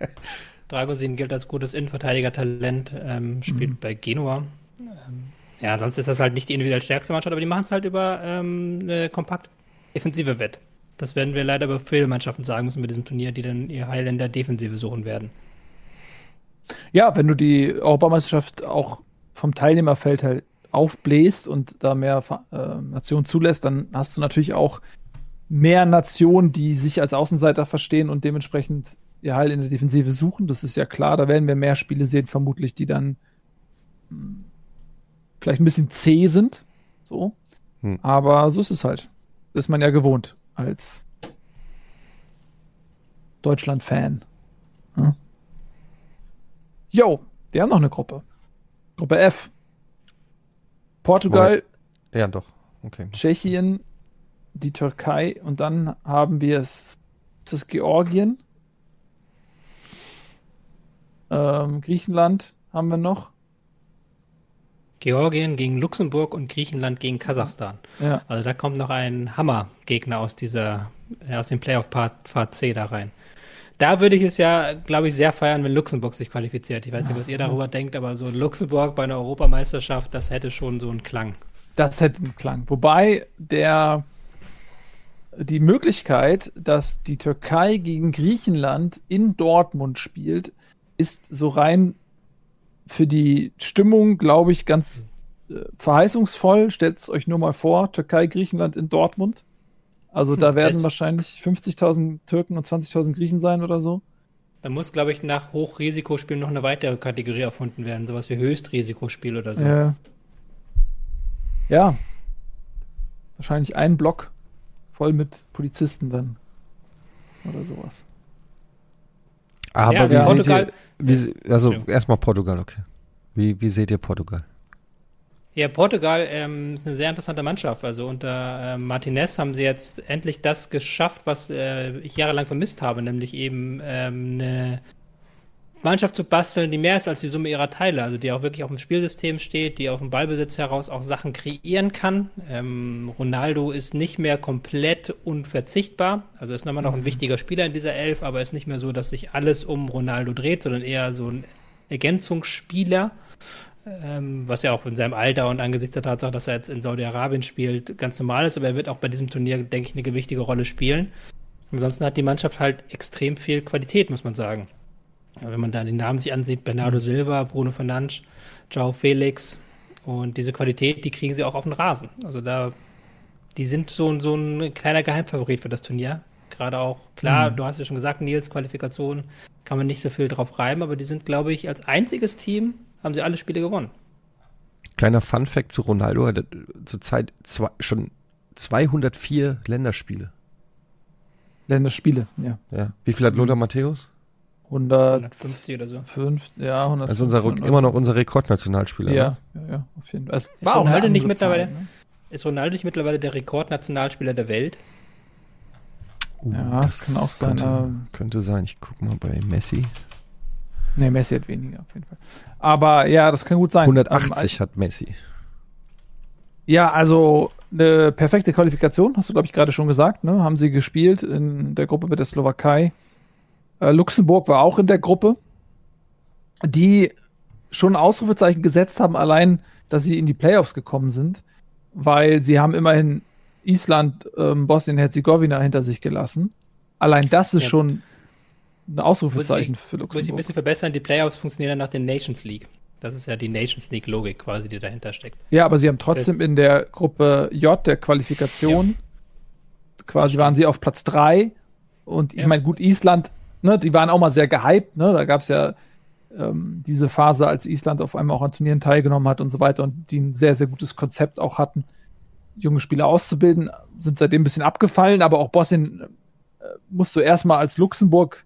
[laughs] Dragosin gilt als gutes Innenverteidiger-Talent, ähm, spielt Mhm. bei Genua. Ähm, ja, sonst ist das halt nicht die individuell stärkste Mannschaft, aber die machen es halt über ähm, eine kompakt defensive Wett. Das werden wir leider über viele Mannschaften sagen müssen bei diesem Turnier, die dann ihr Heil in der Defensive suchen werden. Ja, wenn du die Europameisterschaft auch vom Teilnehmerfeld halt aufbläst und da mehr äh, Nationen zulässt, dann hast du natürlich auch mehr Nationen, die sich als Außenseiter verstehen und dementsprechend ihr Heil in der Defensive suchen. Das ist ja klar. Da werden wir mehr Spiele sehen, vermutlich, die dann mh, vielleicht ein bisschen zäh sind. So. Hm. Aber so ist es halt. Das ist man ja gewohnt als Deutschland-Fan. Ja. Jo, wir haben noch eine Gruppe. Gruppe F. Portugal, ja doch, okay. Tschechien, die Türkei und dann haben wir es, ist es Georgien, ähm, Griechenland haben wir noch. Georgien gegen Luxemburg und Griechenland gegen Kasachstan. Ja, Also da kommt noch ein Hammergegner aus dieser, äh, aus dem Playoff-Part Part C da rein. Da würde ich es ja, glaube ich, sehr feiern, wenn Luxemburg sich qualifiziert. Ich weiß nicht, was ihr darüber denkt, aber so Luxemburg bei einer Europameisterschaft, das hätte schon so einen Klang. das hätte einen Klang. Wobei der die Möglichkeit, dass die Türkei gegen Griechenland in Dortmund spielt, ist so rein für die Stimmung, glaube ich, ganz äh, verheißungsvoll. Stellt es euch nur mal vor, Türkei, Griechenland in Dortmund. Also da Hm, werden das- wahrscheinlich 50.000 Türken und 20.000 Griechen sein oder so. Da muss, glaube ich, nach Hochrisikospielen noch eine weitere Kategorie erfunden werden, sowas wie Höchstrisikospiel oder so. Äh, ja. Wahrscheinlich ein Block voll mit Polizisten dann. Oder sowas. Aber Ja, wie ja. seht Portugal- ihr, wie, also erstmal Portugal, okay. Wie, wie seht ihr Portugal? Ja, Portugal ähm, ist eine sehr interessante Mannschaft. Also unter ähm, Martinez haben sie jetzt endlich das geschafft, was äh, ich jahrelang vermisst habe, nämlich eben ähm, eine Mannschaft zu basteln, die mehr ist als die Summe ihrer Teile, also die auch wirklich auf dem Spielsystem steht, die auf dem Ballbesitz heraus auch Sachen kreieren kann. Ähm, Ronaldo ist nicht mehr komplett unverzichtbar, also ist nochmal noch ein wichtiger Spieler in dieser Elf, aber ist nicht mehr so, dass sich alles um Ronaldo dreht, sondern eher so ein Ergänzungsspieler ähm, was ja auch in seinem Alter und angesichts der Tatsache, dass er jetzt in Saudi-Arabien spielt, ganz normal ist, aber er wird auch bei diesem Turnier, denke ich, eine gewichtige Rolle spielen. Ansonsten hat die Mannschaft halt extrem viel Qualität, muss man sagen. Wenn man da die Namen sich ansieht, Bernardo Silva, Bruno Fernandes, Joao Felix und diese Qualität, die kriegen sie auch auf den Rasen. Also da, die sind so, so ein kleiner Geheimfavorit für das Turnier. Gerade auch, klar, Mhm. du hast ja schon gesagt, Nils, Qualifikation kann man nicht so viel drauf reiben, aber die sind, glaube ich, als einziges Team haben sie alle Spiele gewonnen. Kleiner Fun Fact zu Ronaldo, er hat zurzeit zwei, schon 204 Länderspiele. Länderspiele, ja. Ja. Wie viel hat Lothar Matthäus? 100, 150 oder so. 5, ja, 100. Also unser, immer noch unser Rekordnationalspieler. Ja, ne? ja, ja, auf jeden Fall. Es Ist Ronaldo nicht mittlerweile- ne? Ist Ronaldo nicht mittlerweile der Rekordnationalspieler der Welt? Uh, Ja, das kann auch sein, Könnte, könnte sein. Ich guck mal bei Messi. Nee, Messi hat weniger auf jeden Fall. Aber ja, das kann gut sein. 180 ähm, hat Messi. Ja, also eine perfekte Qualifikation, hast du, glaube ich, gerade schon gesagt, ne? Haben sie gespielt in der Gruppe mit der Slowakei. Äh, Luxemburg war auch in der Gruppe, die schon Ausrufezeichen gesetzt haben, allein, dass sie in die Playoffs gekommen sind, weil sie haben immerhin Island, ähm, Bosnien-Herzegowina hinter sich gelassen. Allein das ist ja. schon ein Ausrufezeichen ich, für Luxemburg. Muss ich ein bisschen verbessern, die Playoffs funktionieren nach der Nations League. Das ist ja die Nations League Logik quasi, die dahinter steckt. Ja, aber sie haben trotzdem in der Gruppe J der Qualifikation ja. quasi waren sie auf Platz 3 und ich ja. meine, gut, Island, ne, die waren auch mal sehr gehypt, ne? Da gab es ja ähm, diese Phase, als Island auf einmal auch an Turnieren teilgenommen hat und so weiter und die ein sehr, sehr gutes Konzept auch hatten, junge Spieler auszubilden, sind seitdem ein bisschen abgefallen, aber auch Bosnien äh, musst du erstmal als Luxemburg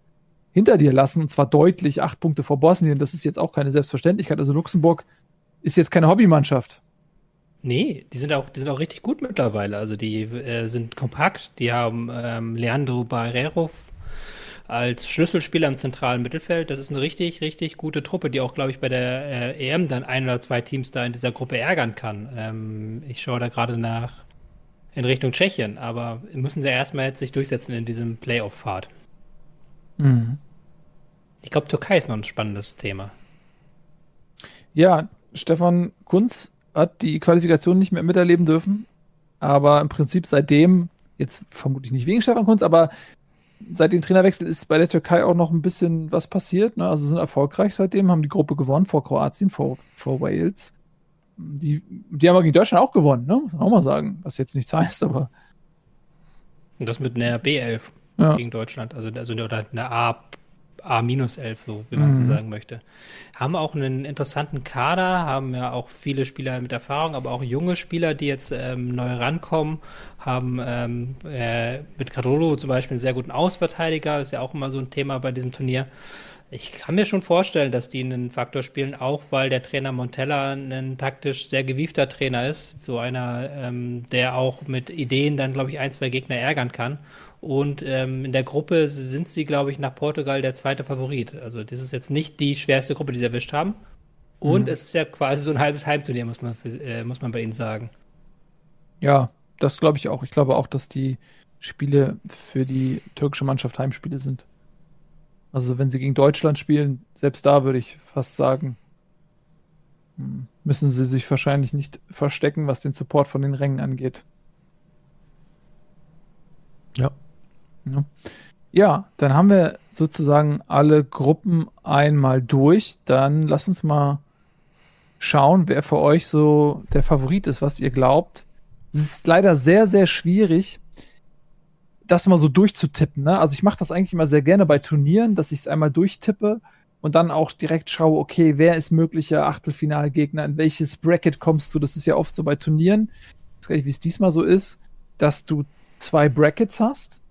hinter dir lassen, und zwar deutlich acht Punkte vor Bosnien. Das ist jetzt auch keine Selbstverständlichkeit. Also Luxemburg ist jetzt keine Hobbymannschaft. Nee, die sind auch, die sind auch richtig gut mittlerweile. Also die äh, sind kompakt, die haben ähm, Leandro Barrero als Schlüsselspieler im zentralen Mittelfeld. Das ist eine richtig, richtig gute Truppe, die auch, glaube ich, bei der äh, EM dann ein oder zwei Teams da in dieser Gruppe ärgern kann. Ähm, ich schaue da gerade nach in Richtung Tschechien, aber müssen sie erstmal jetzt sich durchsetzen in diesem Playoff-Pfad. Mhm. Ich glaube, Türkei ist noch ein spannendes Thema. Ja, Stefan Kunz hat die Qualifikation nicht mehr miterleben dürfen, aber im Prinzip seitdem, jetzt vermutlich nicht wegen Stefan Kunz, aber seit dem Trainerwechsel ist bei der Türkei auch noch ein bisschen was passiert. Ne? Also sind erfolgreich seitdem, haben die Gruppe gewonnen vor Kroatien, vor, vor Wales. Die, die haben aber gegen Deutschland auch gewonnen, ne? muss man auch mal sagen, was jetzt nichts heißt, aber. Und das mit einer B11 ja. gegen Deutschland, also, also oder eine A A-11, so wie man mhm. so sagen möchte. Haben auch einen interessanten Kader, haben ja auch viele Spieler mit Erfahrung, aber auch junge Spieler, die jetzt ähm, neu rankommen, haben ähm, äh, mit Carolo zum Beispiel einen sehr guten Ausverteidiger, ist ja auch immer so ein Thema bei diesem Turnier. Ich kann mir schon vorstellen, dass die einen Faktor spielen, auch weil der Trainer Montella ein taktisch sehr gewiefter Trainer ist. So einer, ähm, der auch mit Ideen dann, glaube ich, ein, zwei Gegner ärgern kann. Und ähm, in der Gruppe sind sie, glaube ich, nach Portugal der zweite Favorit. Also das ist jetzt nicht die schwerste Gruppe, die sie erwischt haben. Und mhm. es ist ja quasi so ein halbes Heimturnier, muss man, äh, muss man bei ihnen sagen. Ja, das glaube ich auch. Ich glaube auch, dass die Spiele für die türkische Mannschaft Heimspiele sind. Also wenn sie gegen Deutschland spielen, selbst da würde ich fast sagen, hm, müssen sie sich wahrscheinlich nicht verstecken, was den Support von den Rängen angeht. Ja. Ja. ja, dann haben wir sozusagen alle Gruppen einmal durch. Dann lass uns mal schauen, wer für euch so der Favorit ist, was ihr glaubt. Es ist leider sehr, sehr schwierig, das mal so durchzutippen. Ne? Also ich mache das eigentlich immer sehr gerne bei Turnieren, dass ich es einmal durchtippe und dann auch direkt schaue, okay, wer ist möglicher Achtelfinalgegner, in welches Bracket kommst du? Das ist ja oft so bei Turnieren. Ich weiß gar nicht, wie es diesmal so ist, dass du zwei Brackets hast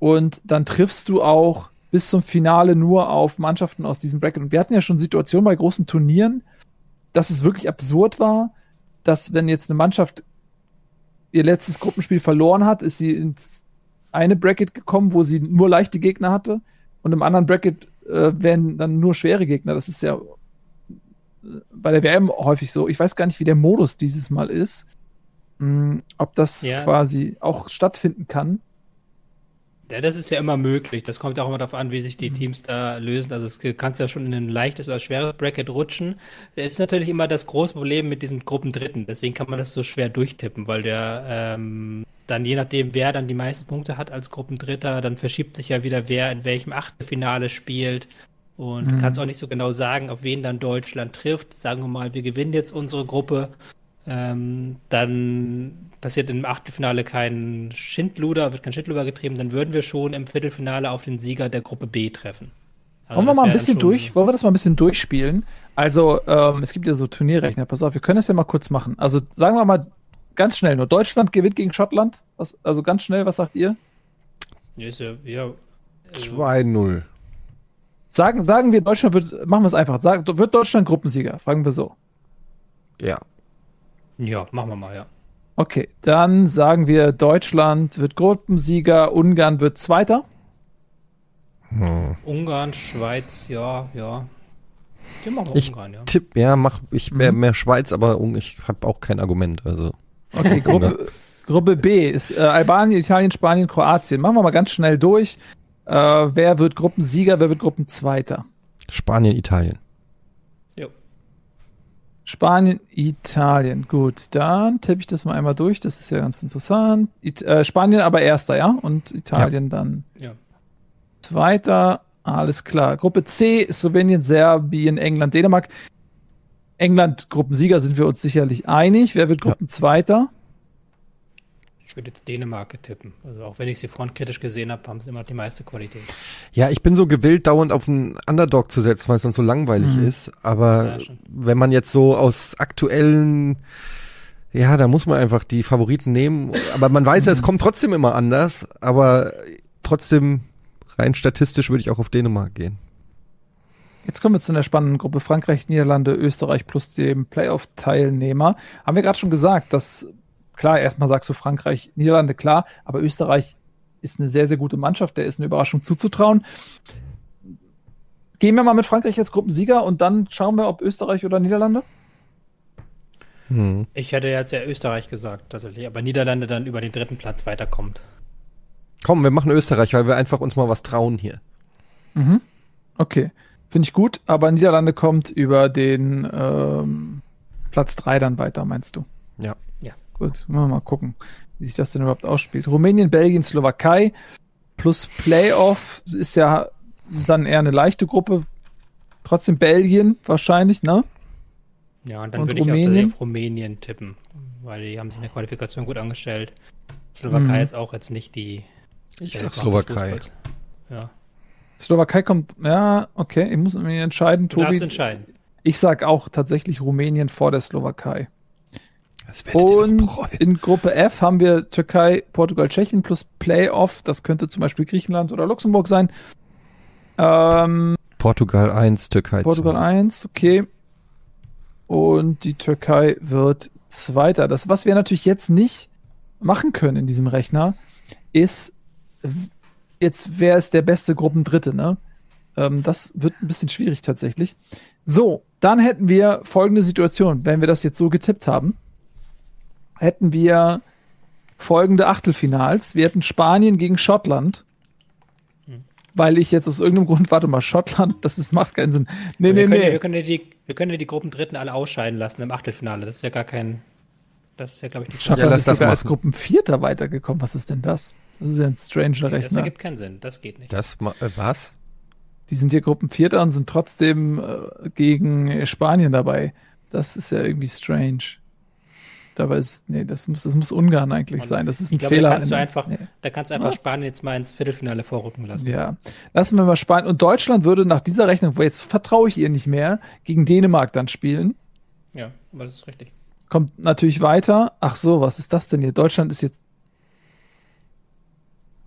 und dann triffst du auch bis zum Finale nur auf Mannschaften aus diesem Bracket. Und wir hatten ja schon Situationen bei großen Turnieren, dass es wirklich absurd war, dass wenn jetzt eine Mannschaft ihr letztes Gruppenspiel verloren hat, ist sie ins eine Bracket gekommen, wo sie nur leichte Gegner hatte und im anderen Bracket äh, werden dann nur schwere Gegner. Das ist ja äh, bei der WM häufig so. Ich weiß gar nicht, wie der Modus dieses Mal ist. Mh, hm, ob das ja. quasi auch stattfinden kann. Ja, das ist ja immer möglich. Das kommt auch immer darauf an, wie sich die mhm. Teams da lösen. Also es kannst ja schon in ein leichtes oder schweres Bracket rutschen. Das ist natürlich immer das große Problem mit diesen Gruppendritten. Deswegen kann man das so schwer durchtippen, weil der ähm, dann je nachdem, wer dann die meisten Punkte hat als Gruppendritter, dann verschiebt sich ja wieder, wer in welchem Achtelfinale spielt. Und mhm. du kannst auch nicht so genau sagen, auf wen dann Deutschland trifft. Sagen wir mal, wir gewinnen jetzt unsere Gruppe ähm, dann passiert im Achtelfinale kein Schindluder, wird kein Schindluder getrieben, dann würden wir schon im Viertelfinale auf den Sieger der Gruppe B treffen. Also wollen wir mal ein bisschen durch, wollen wir das mal ein bisschen durchspielen? Also, ähm, es gibt ja so Turnierrechner, pass auf, wir können es ja mal kurz machen. Also, sagen wir mal ganz schnell nur, Deutschland gewinnt gegen Schottland. Was, also ganz schnell, was sagt ihr? Ja, ja, ja, also 2-0. Sagen, sagen wir, Deutschland wird, machen wir es einfach, sagen, wird Deutschland Gruppensieger? Fragen wir so. Ja. Ja, machen wir mal, ja. Okay, dann sagen wir, Deutschland wird Gruppensieger, Ungarn wird Zweiter. Hm. Ungarn, Schweiz, ja, ja. Den machen wir ich Ungarn, ja. Tipp, ja, mach ich mehr, mhm. mehr Schweiz, aber ich habe auch kein Argument. Also. Okay, [laughs] Gruppe, Gruppe B ist äh, Albanien, Italien, Spanien, Kroatien. Machen wir mal ganz schnell durch. Äh, wer wird Gruppensieger, wer wird Gruppenzweiter? Spanien, Italien. Spanien, Italien. Gut, dann tippe ich das mal einmal durch. Das ist ja ganz interessant. It äh, Spanien aber erster, ja? Und Italien ja. dann ja. zweiter. Alles klar. Gruppe C, Slowenien, Serbien, England, Dänemark. England, Gruppensieger sind wir uns sicherlich einig. Wer wird Gruppenzweiter? Ich würde jetzt Dänemark tippen. Also auch wenn ich sie frontkritisch gesehen habe, haben sie immer die meiste Qualität. Ja, ich bin so gewillt, dauernd auf einen Underdog zu setzen, weil es sonst so langweilig mhm. ist. Aber ja, wenn man jetzt so aus aktuellen ja, da muss man einfach die Favoriten nehmen. Aber man weiß ja, es mhm. kommt trotzdem immer anders. Aber trotzdem rein statistisch würde ich auch auf Dänemark gehen. Jetzt kommen wir zu einer spannenden Gruppe Frankreich, Niederlande, Österreich plus dem Playoff-Teilnehmer. Haben wir gerade schon gesagt, dass klar, erstmal sagst du Frankreich, Niederlande, klar, aber Österreich ist eine sehr, sehr gute Mannschaft, der ist eine Überraschung zuzutrauen. Gehen wir mal mit Frankreich als Gruppensieger und dann schauen wir, ob Österreich oder Niederlande? Hm. Ich hätte jetzt ja Österreich gesagt, tatsächlich, aber Niederlande dann über den dritten Platz weiterkommt. Komm, wir machen Österreich, weil wir einfach uns mal was trauen hier. Mhm. Okay. Finde ich gut, aber Niederlande kommt über den ähm, Platz 3 dann weiter, meinst du? Ja. Ja. Gut, wir mal gucken, wie sich das denn überhaupt ausspielt. Rumänien, Belgien, Slowakei plus Playoff ist ja dann eher eine leichte Gruppe. Trotzdem Belgien wahrscheinlich, ne? Ja, und dann und würde Rumänien? ich auf Rumänien tippen, weil die haben sich in der Qualifikation gut angestellt. Slowakei mhm. ist auch jetzt nicht die ich sag Slowakei. Ja. Slowakei kommt, ja, okay, ich muss mir entscheiden, du Tobi. entscheiden. Ich sag auch tatsächlich Rumänien vor der Slowakei. Und in Gruppe F haben wir Türkei, Portugal, Tschechien plus Playoff. Das könnte zum Beispiel Griechenland oder Luxemburg sein. Ähm, Portugal 1, Türkei 2. Portugal 1, okay. Und die Türkei wird Zweiter. Das, was wir natürlich jetzt nicht machen können in diesem Rechner, ist jetzt, wer ist der beste Gruppendritte, ne? Ähm, das wird ein bisschen schwierig tatsächlich. So, dann hätten wir folgende Situation, wenn wir das jetzt so getippt haben, hätten wir folgende Achtelfinals. Wir hätten Spanien gegen Schottland. Hm. Weil ich jetzt aus irgendeinem Grund, warte mal, Schottland, das ist, macht keinen Sinn. Nee, wir nee, nee. Ja, wir, können ja die, wir können ja die Gruppendritten alle ausscheiden lassen im Achtelfinale. Das ist ja gar kein. Das ist ja, glaube ich, die Schottland ja, ist sogar als Gruppenvierter weitergekommen. Was ist denn das? Das ist ja ein stranger Rechner. Das ergibt keinen Sinn, das geht nicht. Das, äh, was? Die sind hier Gruppenvierter und sind trotzdem äh, gegen Spanien dabei. Das ist ja irgendwie strange. Dabei ist, nee, das muss, das muss Ungarn eigentlich und sein. Das ist ein glaube, Fehler. Da kannst, du einfach, nee. da kannst du einfach Spanien jetzt mal ins Viertelfinale vorrücken lassen. Ja. Lassen wir mal Spanien. Und Deutschland würde nach dieser Rechnung, wo jetzt vertraue ich ihr nicht mehr, gegen Dänemark dann spielen. Ja, aber das ist richtig. Kommt natürlich weiter. Ach so, was ist das denn hier? Deutschland ist jetzt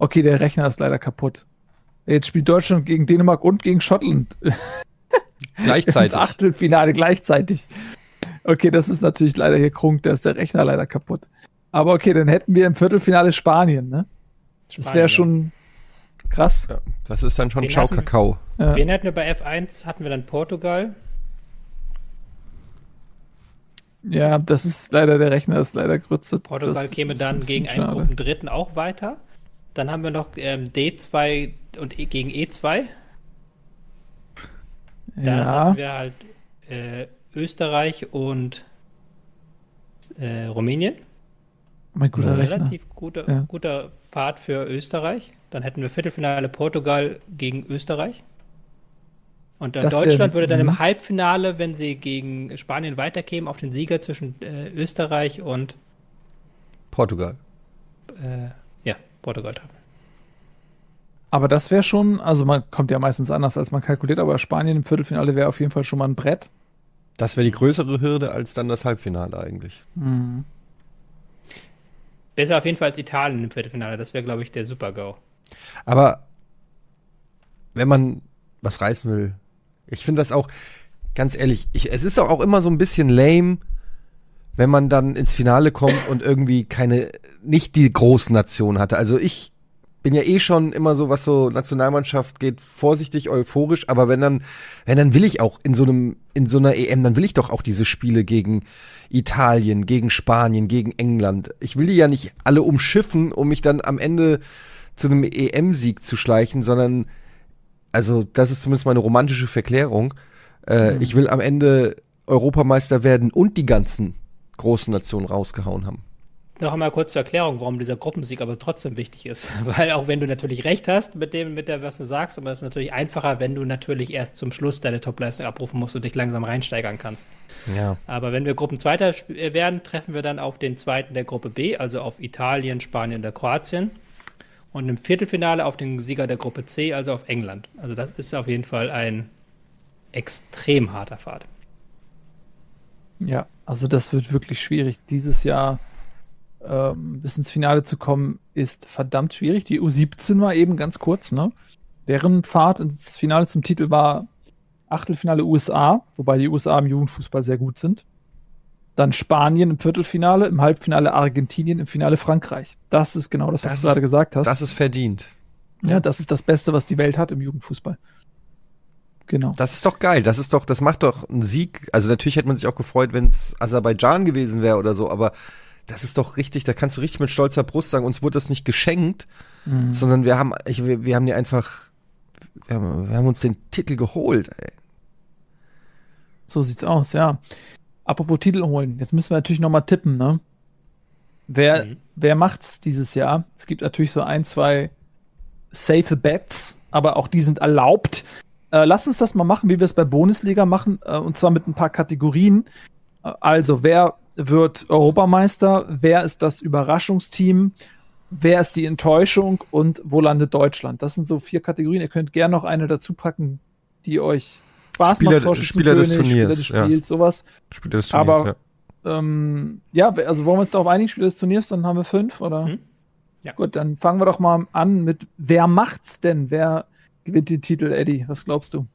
Okay, der Rechner ist leider kaputt. Jetzt spielt Deutschland gegen Dänemark und gegen Schottland. Gleichzeitig. [laughs] Achtelfinale gleichzeitig. Okay, das ist natürlich leider hier krunk, da ist der Rechner leider kaputt. Aber okay, dann hätten wir im Viertelfinale Spanien, ne? Spanien, das wäre schon krass. Ja, das ist dann schon Ciao Kakao. Ja. Wen hätten wir bei F1? Hatten wir dann Portugal? Ja, das ist leider, der Rechner ist leider Grütze. Portugal das käme dann gegen einen Gruppendritten auch weiter. Dann haben wir noch ähm, D2 und e gegen E2. Da ja. haben wir halt äh, Österreich und äh, Rumänien. Mein guter Rechner. Relativ guter, ja. guter Pfad für Österreich. Dann hätten wir Viertelfinale Portugal gegen Österreich. Und dann Deutschland wär, würde dann im mhm. Halbfinale, wenn sie gegen Spanien weiterkämen, auf den Sieger zwischen äh, Österreich und Portugal. Äh, Portugal treffen. Aber das wäre schon, also man kommt ja meistens anders, als man kalkuliert, aber Spanien im Viertelfinale wäre auf jeden Fall schon mal ein Brett. Das wäre die größere Hürde als dann das Halbfinale eigentlich. Mhm. Besser auf jeden Fall als Italien im Viertelfinale. Das wäre, glaube ich, der Super-GO. Aber wenn man was reißen will, ich finde das auch, ganz ehrlich, ich, es ist auch immer so ein bisschen lame, wenn man dann ins Finale kommt und irgendwie keine, nicht die großen Nationen hatte. Also ich bin ja eh schon immer so, was so Nationalmannschaft geht, vorsichtig, euphorisch, aber wenn dann, wenn dann will ich auch in so einem, in so einer EM, dann will ich doch auch diese Spiele gegen Italien, gegen Spanien, gegen England. Ich will die ja nicht alle umschiffen, um mich dann am Ende zu einem EM-Sieg zu schleichen, sondern, also, das ist zumindest meine romantische Verklärung. Äh, mhm. Ich will am Ende Europameister werden und die ganzen großen Nationen rausgehauen haben. Noch einmal kurz zur Erklärung, warum dieser Gruppensieg aber trotzdem wichtig ist. [laughs] Weil auch wenn du natürlich recht hast mit dem, mit der, was du sagst, aber es ist natürlich einfacher, wenn du natürlich erst zum Schluss deine Topleistung abrufen musst und dich langsam reinsteigern kannst. Ja. Aber wenn wir Gruppenzweiter äh, werden, treffen wir dann auf den zweiten der Gruppe B, also auf Italien, Spanien oder Kroatien. Und im Viertelfinale auf den Sieger der Gruppe C, also auf England. Also das ist auf jeden Fall ein extrem harter Pfad. Ja, also das wird wirklich schwierig. Dieses Jahr ähm, bis ins Finale zu kommen, ist verdammt schwierig. Die U17 war eben ganz kurz, ne? Deren Fahrt ins Finale zum Titel war Achtelfinale USA, wobei die USA im Jugendfußball sehr gut sind. Dann Spanien im Viertelfinale, im Halbfinale Argentinien, im Finale Frankreich. Das ist genau das, was das du gerade gesagt hast. Das ist verdient. Ja, das ist das Beste, was die Welt hat im Jugendfußball. Genau. Das ist doch geil. Das ist doch, das macht doch einen Sieg. Also natürlich hätte man sich auch gefreut, wenn es Aserbaidschan gewesen wäre oder so, aber das ist doch richtig, da kannst du richtig mit stolzer Brust sagen, uns wurde das nicht geschenkt, mhm. sondern wir haben, ich, wir, wir haben dir einfach, wir haben, wir haben uns den Titel geholt, ey. So sieht's aus, ja. Apropos Titel holen, jetzt müssen wir natürlich nochmal tippen, ne? Wer, mhm. wer macht's dieses Jahr? Es gibt natürlich so ein, zwei safe Bets, aber auch die sind erlaubt. Äh, lass uns das mal machen, wie wir es bei Bundesliga machen, äh, und zwar mit ein paar Kategorien. Äh, also, wer wird Europameister? Wer ist das Überraschungsteam? Wer ist die Enttäuschung und wo landet Deutschland? Das sind so vier Kategorien. Ihr könnt gerne noch eine dazu packen, die euch Spaß Spieler, macht. Spieler des Turniers, Spieler des Spiels, ja. sowas. Spieler des Turniers, Aber ja. Ähm, ja, also wollen wir uns darauf einigen, Spieler des Turniers, dann haben wir fünf, oder? Hm? Ja. Gut, dann fangen wir doch mal an mit, wer macht's denn? Wer gewinnt den Titel, Eddie? Was glaubst du?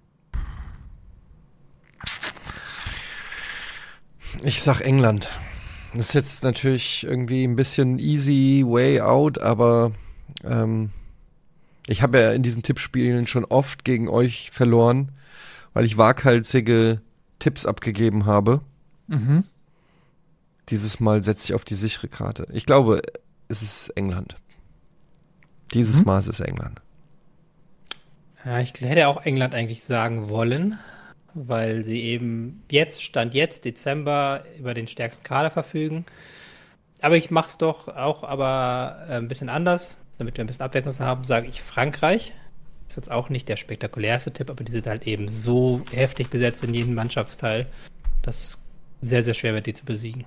Ich sag England. Das ist jetzt natürlich irgendwie ein bisschen easy way out, aber ähm, ich habe ja in diesen Tippspielen schon oft gegen euch verloren, weil ich waghalsige Tipps abgegeben habe. Mhm. Dieses Mal setze ich auf die sichere Karte. Ich glaube, es ist England. Dieses mhm. Mal ist es England. Ja, ich hätte auch England eigentlich sagen wollen weil sie eben jetzt, Stand jetzt, Dezember, über den stärksten Kader verfügen. Aber ich mache es doch auch aber äh, ein bisschen anders, damit wir ein bisschen Abwechslung haben, sage ich Frankreich. Ist jetzt auch nicht der spektakulärste Tipp, aber die sind halt eben so heftig besetzt in jedem Mannschaftsteil, dass es sehr, sehr schwer wird, die zu besiegen.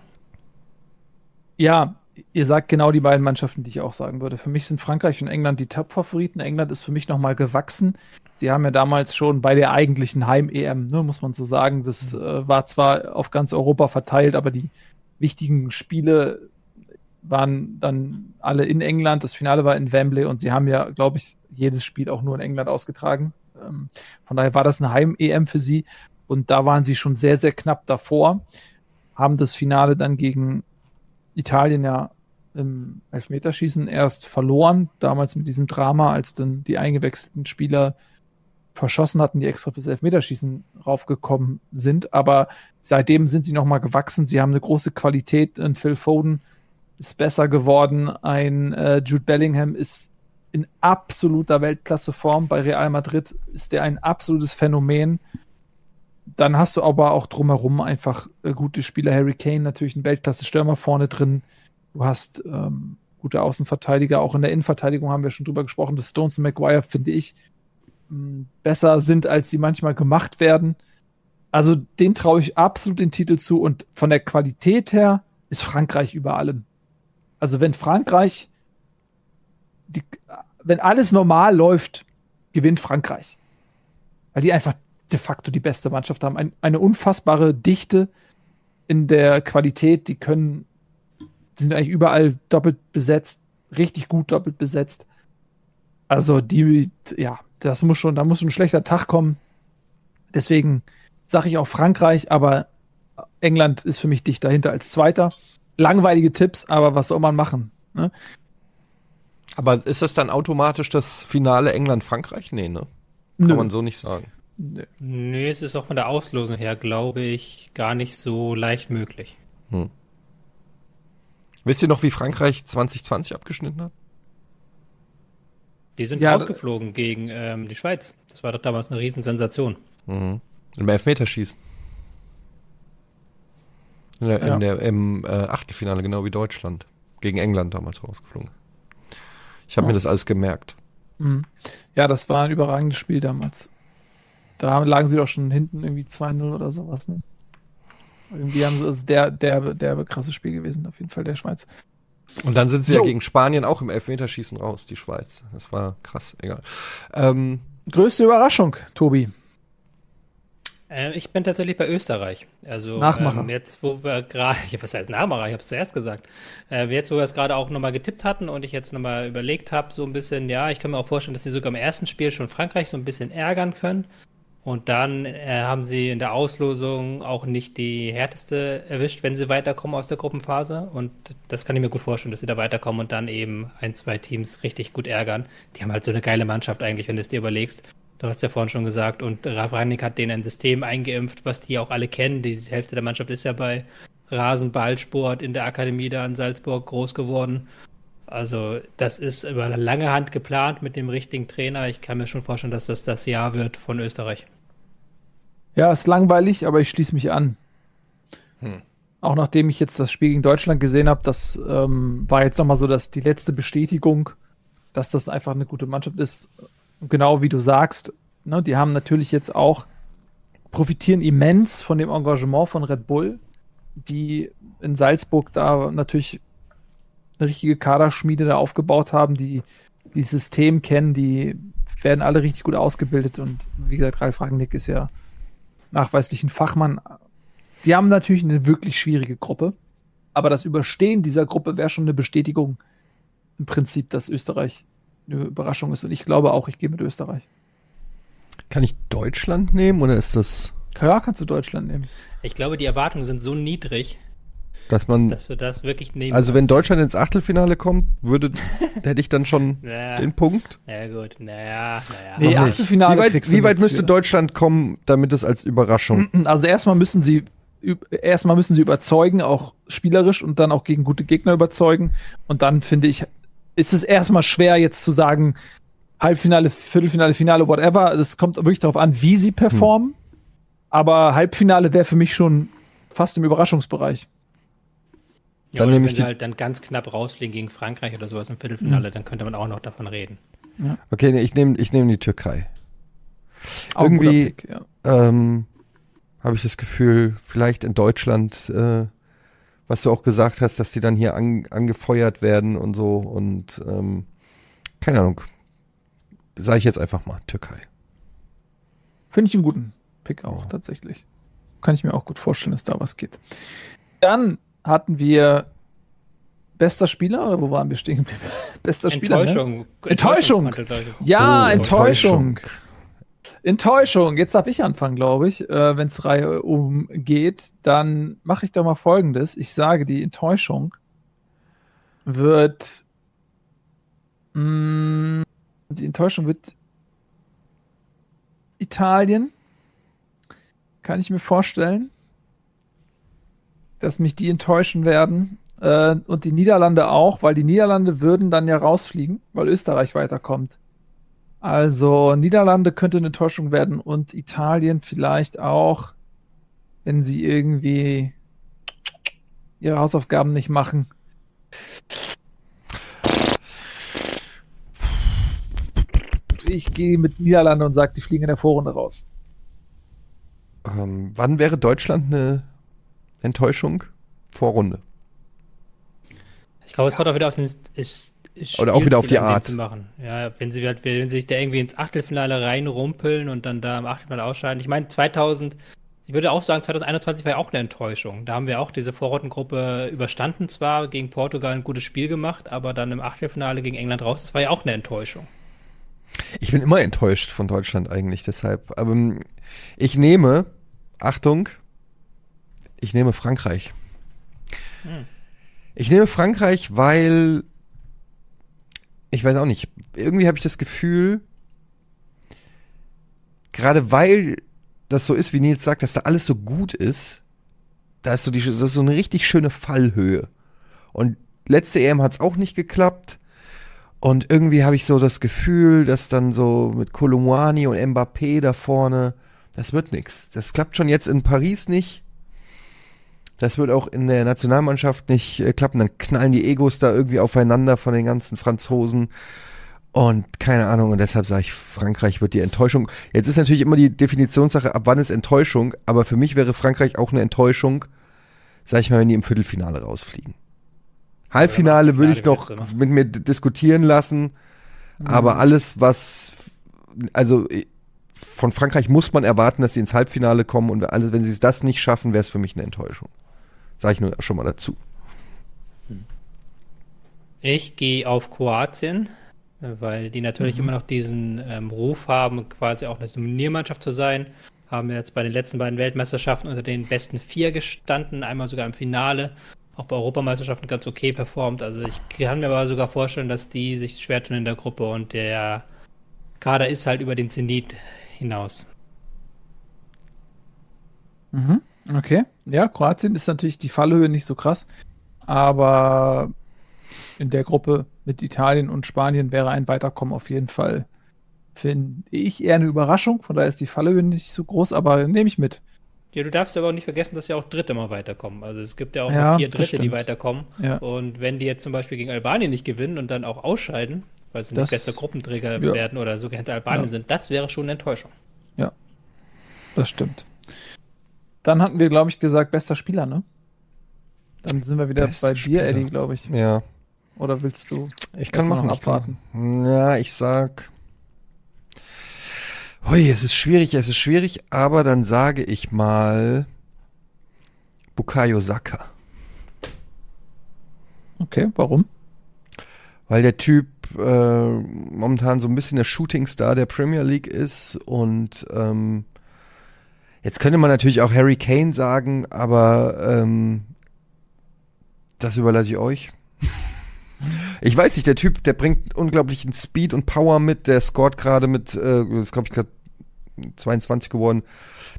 Ja, ihr sagt genau die beiden Mannschaften, die ich auch sagen würde. Für mich sind Frankreich und England die Top-Favoriten. England ist für mich nochmal gewachsen. Sie haben ja damals schon bei der eigentlichen Heim-EM, ne, muss man so sagen, das mhm. äh, war zwar auf ganz Europa verteilt, aber die wichtigen Spiele waren dann alle in England. Das Finale war in Wembley und sie haben ja, glaube ich, jedes Spiel auch nur in England ausgetragen. Ähm, von daher war das eine Heim-EM für sie und da waren sie schon sehr, sehr knapp davor, haben das Finale dann gegen Italien ja im Elfmeterschießen erst verloren, damals mit diesem Drama, als dann die eingewechselten Spieler verschossen hatten, die extra fürs Elfmeterschießen raufgekommen sind. Aber seitdem sind sie nochmal gewachsen. Sie haben eine große Qualität. Ein Phil Foden ist besser geworden. Ein äh, Jude Bellingham ist in absoluter Weltklasseform. Bei Real Madrid ist der ein absolutes Phänomen dann hast du aber auch drumherum einfach äh, gute Spieler. Harry Kane natürlich ein Weltklasse-Stürmer vorne drin. Du hast ähm, gute Außenverteidiger. Auch in der Innenverteidigung haben wir schon drüber gesprochen, dass Stones und Maguire, finde ich, mh, besser sind, als sie manchmal gemacht werden. Also den traue ich absolut den Titel zu und von der Qualität her ist Frankreich über allem. Also wenn Frankreich, die, wenn alles normal läuft, gewinnt Frankreich. Weil die einfach de facto die beste Mannschaft haben. Ein, eine unfassbare Dichte in der Qualität. Die können, die sind eigentlich überall doppelt besetzt, richtig gut doppelt besetzt. Also die, ja, das muss schon, da muss schon ein schlechter Tag kommen. Deswegen sage ich auch Frankreich, aber England ist für mich dicht dahinter als Zweiter. Langweilige Tipps, aber was soll man machen? Ne? Aber ist das dann automatisch das Finale England-Frankreich? Nee, ne? Kann Nö. man so nicht sagen. Nee. Nee, es ist auch von der Auslosung her, glaube ich, gar nicht so leicht möglich. Wisst ihr noch, wie Frankreich 2020 abgeschnitten hat? Die sind Ja, rausgeflogen gegen ähm, die Schweiz. Das war doch damals eine Riesensensation. Mhm. Im Elfmeterschießen. In der, Ja. in der, Im äh, Achtelfinale, genau wie Deutschland. Gegen England damals rausgeflogen. Ich habe Ja. mir das alles gemerkt. Mhm. Ja, das war ein überragendes Spiel damals. Da lagen sie doch schon hinten irgendwie 2-0 oder sowas. Ne? Irgendwie haben sie, also der, der, der krasse Spiel gewesen, auf jeden Fall der Schweiz. Und dann sind sie Jo. ja gegen Spanien auch im Elfmeterschießen raus, die Schweiz. Das war krass, egal. Ähm, Größte Überraschung, Tobi. Äh, ich bin tatsächlich bei Österreich. Also Nachmacher. Ähm, jetzt, wo wir gerade, [laughs] ja, was heißt Nachmacher? Ich habe es zuerst gesagt. Äh, jetzt, wo wir es gerade auch nochmal getippt hatten und ich jetzt nochmal überlegt habe, so ein bisschen, ja, ich kann mir auch vorstellen, dass sie sogar im ersten Spiel schon Frankreich so ein bisschen ärgern können. Und dann äh, haben sie in der Auslosung auch nicht die härteste erwischt, wenn sie weiterkommen aus der Gruppenphase. Und das kann ich mir gut vorstellen, dass sie da weiterkommen und dann eben ein, zwei Teams richtig gut ärgern. Die haben halt so eine geile Mannschaft eigentlich, wenn du es dir überlegst. Du hast ja vorhin schon gesagt, und Ralf Rangnick hat denen ein System eingeimpft, was die auch alle kennen. Die Hälfte der Mannschaft ist ja bei Rasenballsport in der Akademie da in Salzburg groß geworden. Also, das ist über eine lange Hand geplant mit dem richtigen Trainer. Ich kann mir schon vorstellen, dass das das Jahr wird von Österreich. Ja, ist langweilig, aber ich schließe mich an. Hm. Auch nachdem ich jetzt das Spiel gegen Deutschland gesehen habe, das ähm, war jetzt nochmal so dass die letzte Bestätigung, dass das einfach eine gute Mannschaft ist. Und genau wie du sagst, ne, die haben natürlich jetzt auch, profitieren immens von dem Engagement von Red Bull, die in Salzburg da natürlich eine richtige Kaderschmiede da aufgebaut haben, die die System kennen, die werden alle richtig gut ausgebildet und wie gesagt, Ralf Rangnick ist ja nachweislich ein Fachmann. Die haben natürlich eine wirklich schwierige Gruppe, aber das Überstehen dieser Gruppe wäre schon eine Bestätigung im Prinzip, dass Österreich eine Überraschung ist und ich glaube auch, ich gehe mit Österreich. kann ich Deutschland nehmen oder ist das, Klar kannst du Deutschland nehmen. Ich glaube, die Erwartungen sind so niedrig, dass man, dass du das wirklich nehmen also wenn. Deutschland ins Achtelfinale kommt, würde, [laughs] hätte ich dann schon Ja. den Punkt? Ja, gut, naja, naja. Nee. Achtelfinale Wie weit, kriegst du wie weit müsste für. Deutschland kommen, damit es als Überraschung? Also erstmal müssen sie erstmal müssen sie überzeugen, auch spielerisch und dann auch gegen gute Gegner überzeugen. Und dann finde ich, ist es erstmal schwer jetzt zu sagen, Halbfinale, Viertelfinale, Finale, whatever. Es kommt wirklich darauf an, wie sie performen. Aber Halbfinale wäre für mich schon fast im Überraschungsbereich. Ja, Dann nehme wenn ich sie die- halt dann ganz knapp rausfliegen gegen Frankreich oder sowas im Viertelfinale, dann könnte man auch noch davon reden. Okay, nee, ich nehme ich nehm die Türkei. Auch Irgendwie- ja. ähm, habe ich das Gefühl, vielleicht in Deutschland, äh, was du auch gesagt hast, dass die dann hier an, angefeuert werden und so und ähm, keine Ahnung. Sage ich jetzt einfach mal, Türkei. Finde ich einen guten Pick auch, Ja. tatsächlich. Kann ich mir auch gut vorstellen, dass da was geht. Dann hatten wir bester Spieler, oder wo waren wir stehen geblieben? [laughs] Bester Spieler. Ne? Enttäuschung. Enttäuschung. Ja, Oh, Enttäuschung. Enttäuschung. Jetzt darf ich anfangen, glaube ich. Äh, Wenn es Reihe umgeht, dann mache ich doch mal folgendes. Ich sage, die Enttäuschung wird. Mh, die Enttäuschung wird Italien. Kann ich mir vorstellen, dass mich die enttäuschen werden. Äh, und die Niederlande auch, weil die Niederlande würden dann ja rausfliegen, weil Österreich weiterkommt. Also Niederlande könnte eine Enttäuschung werden und Italien vielleicht auch, wenn sie irgendwie ihre Hausaufgaben nicht machen. Ich gehe mit Niederlande und sage, die fliegen in der Vorrunde raus. Ähm, wann wäre Deutschland eine Enttäuschung? Vorrunde. Ich glaube, es kommt auch wieder auf den ist, ist Oder auch wieder auf die Art. Zu machen. Ja, wenn sie, halt- wenn sie sich da irgendwie ins Achtelfinale reinrumpeln und dann da im Achtelfinale ausscheiden. Ich meine, 2000, ich würde auch sagen, 2021 war ja auch eine Enttäuschung. Da haben wir auch diese Vorrundengruppe überstanden zwar, gegen Portugal ein gutes Spiel gemacht, aber dann im Achtelfinale gegen England raus. Das war ja auch eine Enttäuschung. Ich bin immer enttäuscht von Deutschland eigentlich, deshalb. Aber ähm, ich nehme, Achtung, ich nehme Frankreich. Hm. Ich nehme Frankreich, weil ich weiß auch nicht. Irgendwie habe ich das Gefühl, gerade weil das so ist, wie Nils sagt, dass da alles so gut ist, da ist so, die, das ist so eine richtig schöne Fallhöhe. Und letzte EM hat es auch nicht geklappt. Und irgendwie habe ich so das Gefühl, dass dann so mit Kolomwani und Mbappé da vorne, das wird nichts. Das klappt schon jetzt in Paris nicht. Das wird auch in der Nationalmannschaft nicht äh, klappen. Dann knallen die Egos da irgendwie aufeinander von den ganzen Franzosen. Und keine Ahnung, und deshalb sage ich, Frankreich wird die Enttäuschung. Jetzt ist natürlich immer die Definitionssache, ab wann ist Enttäuschung, aber für mich wäre Frankreich auch eine Enttäuschung, sag ich mal, wenn die im Viertelfinale rausfliegen. Halbfinale würde ich noch mit mir diskutieren lassen, mhm. aber alles, was, also von Frankreich muss man erwarten, dass sie ins Halbfinale kommen und alles, wenn sie es das nicht schaffen, wäre es für mich eine Enttäuschung. Sage ich nur schon mal dazu. Ich gehe auf Kroatien, weil die natürlich mhm. immer noch diesen ähm, Ruf haben, quasi auch eine Dominiermannschaft zu sein. Haben jetzt bei den letzten beiden Weltmeisterschaften unter den besten vier gestanden, einmal sogar im Finale. Auch bei Europameisterschaften ganz okay performt. Also ich kann mir aber sogar vorstellen, dass die sich schwer tun in der Gruppe und der Kader ist halt über den Zenit hinaus. Mhm. Okay. Ja, Kroatien ist natürlich die Fallhöhe nicht so krass, aber in der Gruppe mit Italien und Spanien wäre ein Weiterkommen auf jeden Fall, finde ich, eher eine Überraschung. Von daher ist die Fallhöhe nicht so groß, aber nehme ich mit. Ja, du darfst aber auch nicht vergessen, dass ja auch Dritte mal weiterkommen. Also es gibt ja auch ja, vier Dritte, die weiterkommen. Ja. Und wenn die jetzt zum Beispiel gegen Albanien nicht gewinnen und dann auch ausscheiden, weil sie nicht bester Gruppenträger ja. werden oder sogar hinter Albanien sind, das wäre schon eine Enttäuschung. Ja, das stimmt. Dann hatten wir, glaube ich, gesagt, bester Spieler, ne? Dann sind wir wieder Beste bei dir, Eddie, glaube ich. Ja. Oder willst du? Ich kann machen. abwarten. Kann, ja, ich sag. Hui, es ist schwierig, es ist schwierig, aber dann sage ich mal Bukayo Saka. Okay, warum? Weil der Typ äh, momentan so ein bisschen der Shootingstar der Premier League ist und ähm, Jetzt könnte man natürlich auch Harry Kane sagen, aber ähm, das überlasse ich euch. [laughs] Ich weiß nicht, der Typ, der bringt unglaublichen Speed und Power mit. Der scored gerade mit, äh, ist glaube ich gerade 22 geworden.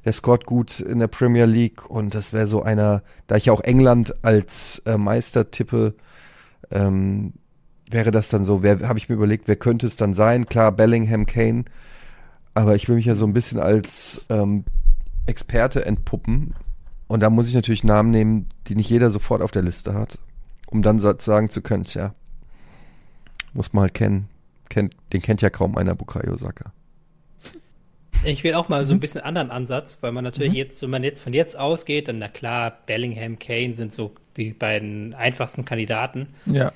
Der scored gut in der Premier League und das wäre so einer, da ich ja auch England als äh, Meister tippe, ähm, wäre das dann so, wer habe ich mir überlegt, wer könnte es dann sein? Klar, Bellingham, Kane, aber ich will mich ja so ein bisschen als ähm, Experte entpuppen. Und da muss ich natürlich Namen nehmen, die nicht jeder sofort auf der Liste hat, um dann sagen zu können, tja, muss man halt kennen. Kennt, den kennt ja kaum einer Bukayo Saka. Ich will auch mal so ein mhm. bisschen anderen Ansatz, weil man natürlich mhm. jetzt, wenn man jetzt von jetzt ausgeht, dann na klar, Bellingham, Kane sind so die beiden einfachsten Kandidaten. Ja.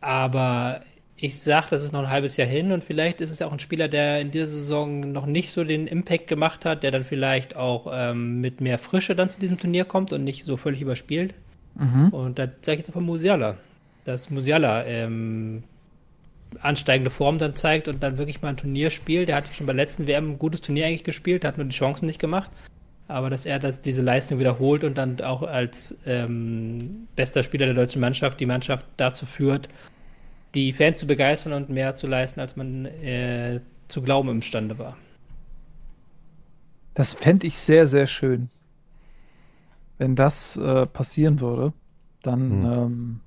Aber ich sage, das ist noch ein halbes Jahr hin und vielleicht ist es ja auch ein Spieler, der in dieser Saison noch nicht so den Impact gemacht hat, der dann vielleicht auch ähm, mit mehr Frische dann zu diesem Turnier kommt und nicht so völlig überspielt. Mhm. Und da sage ich jetzt von Musiala, dass Musiala ähm, ansteigende Form dann zeigt und dann wirklich mal ein Turnier spielt. Der hat schon bei der letzten WM ein gutes Turnier eigentlich gespielt, hat nur die Chancen nicht gemacht. Aber dass er das, diese Leistung wiederholt und dann auch als ähm, bester Spieler der deutschen Mannschaft die Mannschaft dazu führt, die Fans zu begeistern und mehr zu leisten, als man äh, zu glauben imstande war. Das fände ich sehr, sehr schön. Wenn das äh, passieren würde, dann hm. ähm,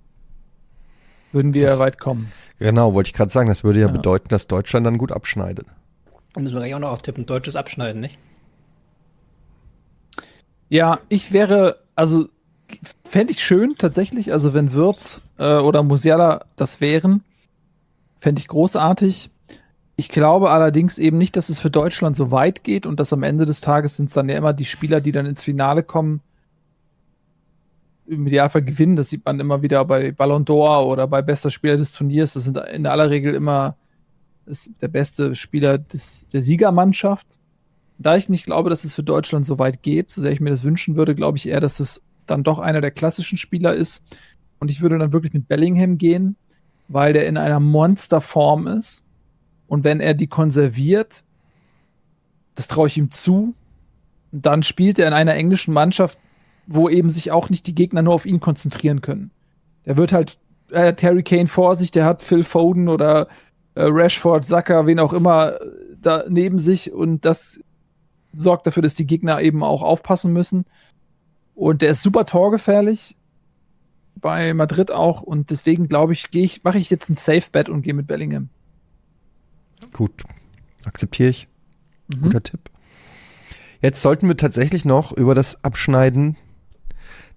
würden wir das, weit kommen. Genau, wollte ich gerade sagen, das würde ja, ja, bedeuten, dass Deutschland dann gut abschneidet. Dann müssen wir gleich auch noch auftippen, deutsches Abschneiden, nicht? Ja, ich wäre, also fände ich schön tatsächlich, also wenn Würz äh, oder Musiala das wären, fände ich großartig. Ich glaube allerdings eben nicht, dass es für Deutschland so weit geht und dass am Ende des Tages sind es dann ja immer die Spieler, die dann ins Finale kommen, im Idealfall gewinnen. Das sieht man immer wieder bei Ballon d'Or oder bei bester Spieler des Turniers. Das sind in aller Regel immer der beste Spieler des, der Siegermannschaft. Da ich nicht glaube, dass es für Deutschland so weit geht, so sehr ich mir das wünschen würde, glaube ich eher, dass es dann doch einer der klassischen Spieler ist. Und ich würde dann wirklich mit Bellingham gehen, weil der in einer Monsterform ist. Und wenn er die konserviert, das traue ich ihm zu, dann spielt er in einer englischen Mannschaft, wo eben sich auch nicht die Gegner nur auf ihn konzentrieren können. Der wird halt, er hat Harry Kane vor sich, der hat Phil Foden oder äh, Rashford, Saka, wen auch immer äh, da neben sich und das sorgt dafür, dass die Gegner eben auch aufpassen müssen. Und der ist super torgefährlich bei Madrid auch und deswegen glaube ich, gehe ich, mache ich jetzt ein Safe Bet und gehe mit Bellingham. Gut, akzeptiere ich. Mhm. Guter Tipp. Jetzt sollten wir tatsächlich noch über das Abschneiden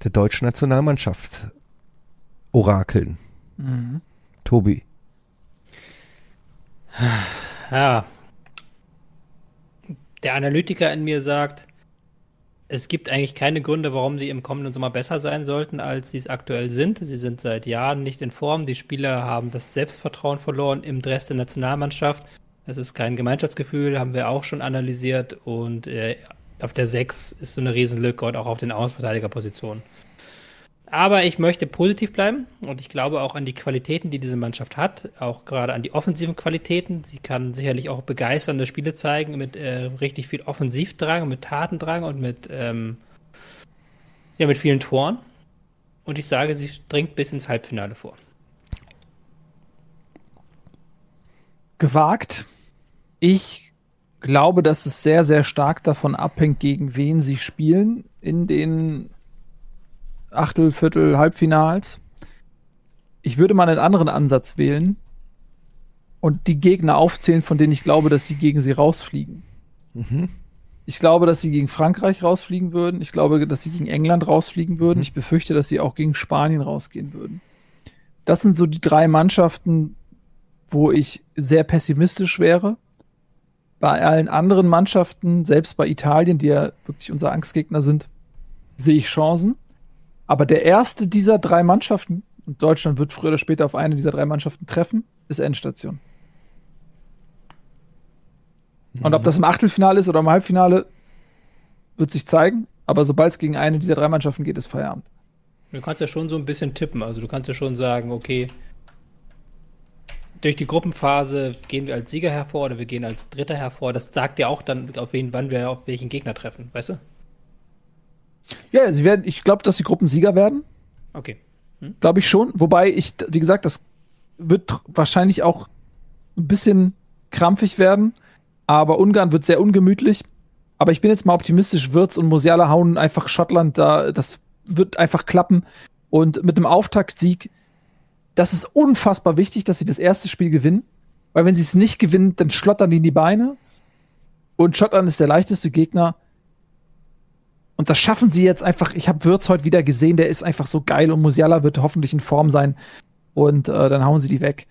der deutschen Nationalmannschaft orakeln. Mhm. Tobi. Ja. Der Analytiker in mir sagt, es gibt eigentlich keine Gründe, warum sie im kommenden Sommer besser sein sollten, als sie es aktuell sind. Sie sind seit Jahren nicht in Form. Die Spieler haben das Selbstvertrauen verloren im Dress der Nationalmannschaft. Es ist kein Gemeinschaftsgefühl, haben wir auch schon analysiert. Und äh, auf der 6 ist so eine Riesenlücke und auch auf den Außenverteidigerpositionen. Aber ich möchte positiv bleiben und ich glaube auch an die Qualitäten, die diese Mannschaft hat, auch gerade an die offensiven Qualitäten. Sie kann sicherlich auch begeisternde Spiele zeigen mit äh, richtig viel Offensivdrang, mit Tatendrang und mit, ähm, ja, mit vielen Toren. Und ich sage, sie dringt bis ins Halbfinale vor. Gewagt. Ich glaube, dass es sehr, sehr stark davon abhängt, gegen wen sie spielen in den Achtel, Viertel, Halbfinals. Ich würde mal einen anderen Ansatz wählen und die Gegner aufzählen, von denen ich glaube, dass sie gegen sie rausfliegen. Mhm. Ich glaube, dass sie gegen Frankreich rausfliegen würden. Ich glaube, dass sie gegen England rausfliegen würden. Mhm. Ich befürchte, dass sie auch gegen Spanien rausgehen würden. Das sind so die drei Mannschaften, wo ich sehr pessimistisch wäre. Bei allen anderen Mannschaften, selbst bei Italien, die ja wirklich unser Angstgegner sind, sehe ich Chancen. Aber der erste dieser drei Mannschaften, und Deutschland wird früher oder später auf eine dieser drei Mannschaften treffen, ist Endstation. Und ob das im Achtelfinale ist oder im Halbfinale, wird sich zeigen. Aber sobald es gegen eine dieser drei Mannschaften geht, ist Feierabend. Du kannst ja schon so ein bisschen tippen. Also du kannst ja schon sagen, okay, durch die Gruppenphase gehen wir als Sieger hervor oder wir gehen als Dritter hervor. Das sagt ja auch dann, auf wen, wann wir auf welchen Gegner treffen, weißt du? Ja, sie werden, ich glaube, dass sie Gruppensieger werden. Okay. Hm? Glaube ich schon. Wobei ich, wie gesagt, das wird wahrscheinlich auch ein bisschen krampfig werden. Aber Ungarn wird sehr ungemütlich. Aber ich bin jetzt mal optimistisch. Wirtz und Musiala hauen einfach Schottland da. Das wird einfach klappen. Und mit dem Auftaktsieg, das ist unfassbar wichtig, dass sie das erste Spiel gewinnen. Weil wenn sie es nicht gewinnen, dann schlottern die in die Beine. Und Schottland ist der leichteste Gegner. Und das schaffen sie jetzt einfach. Ich habe Würz heute wieder gesehen, der ist einfach so geil und Musiala wird hoffentlich in Form sein. Und äh, dann hauen sie die weg.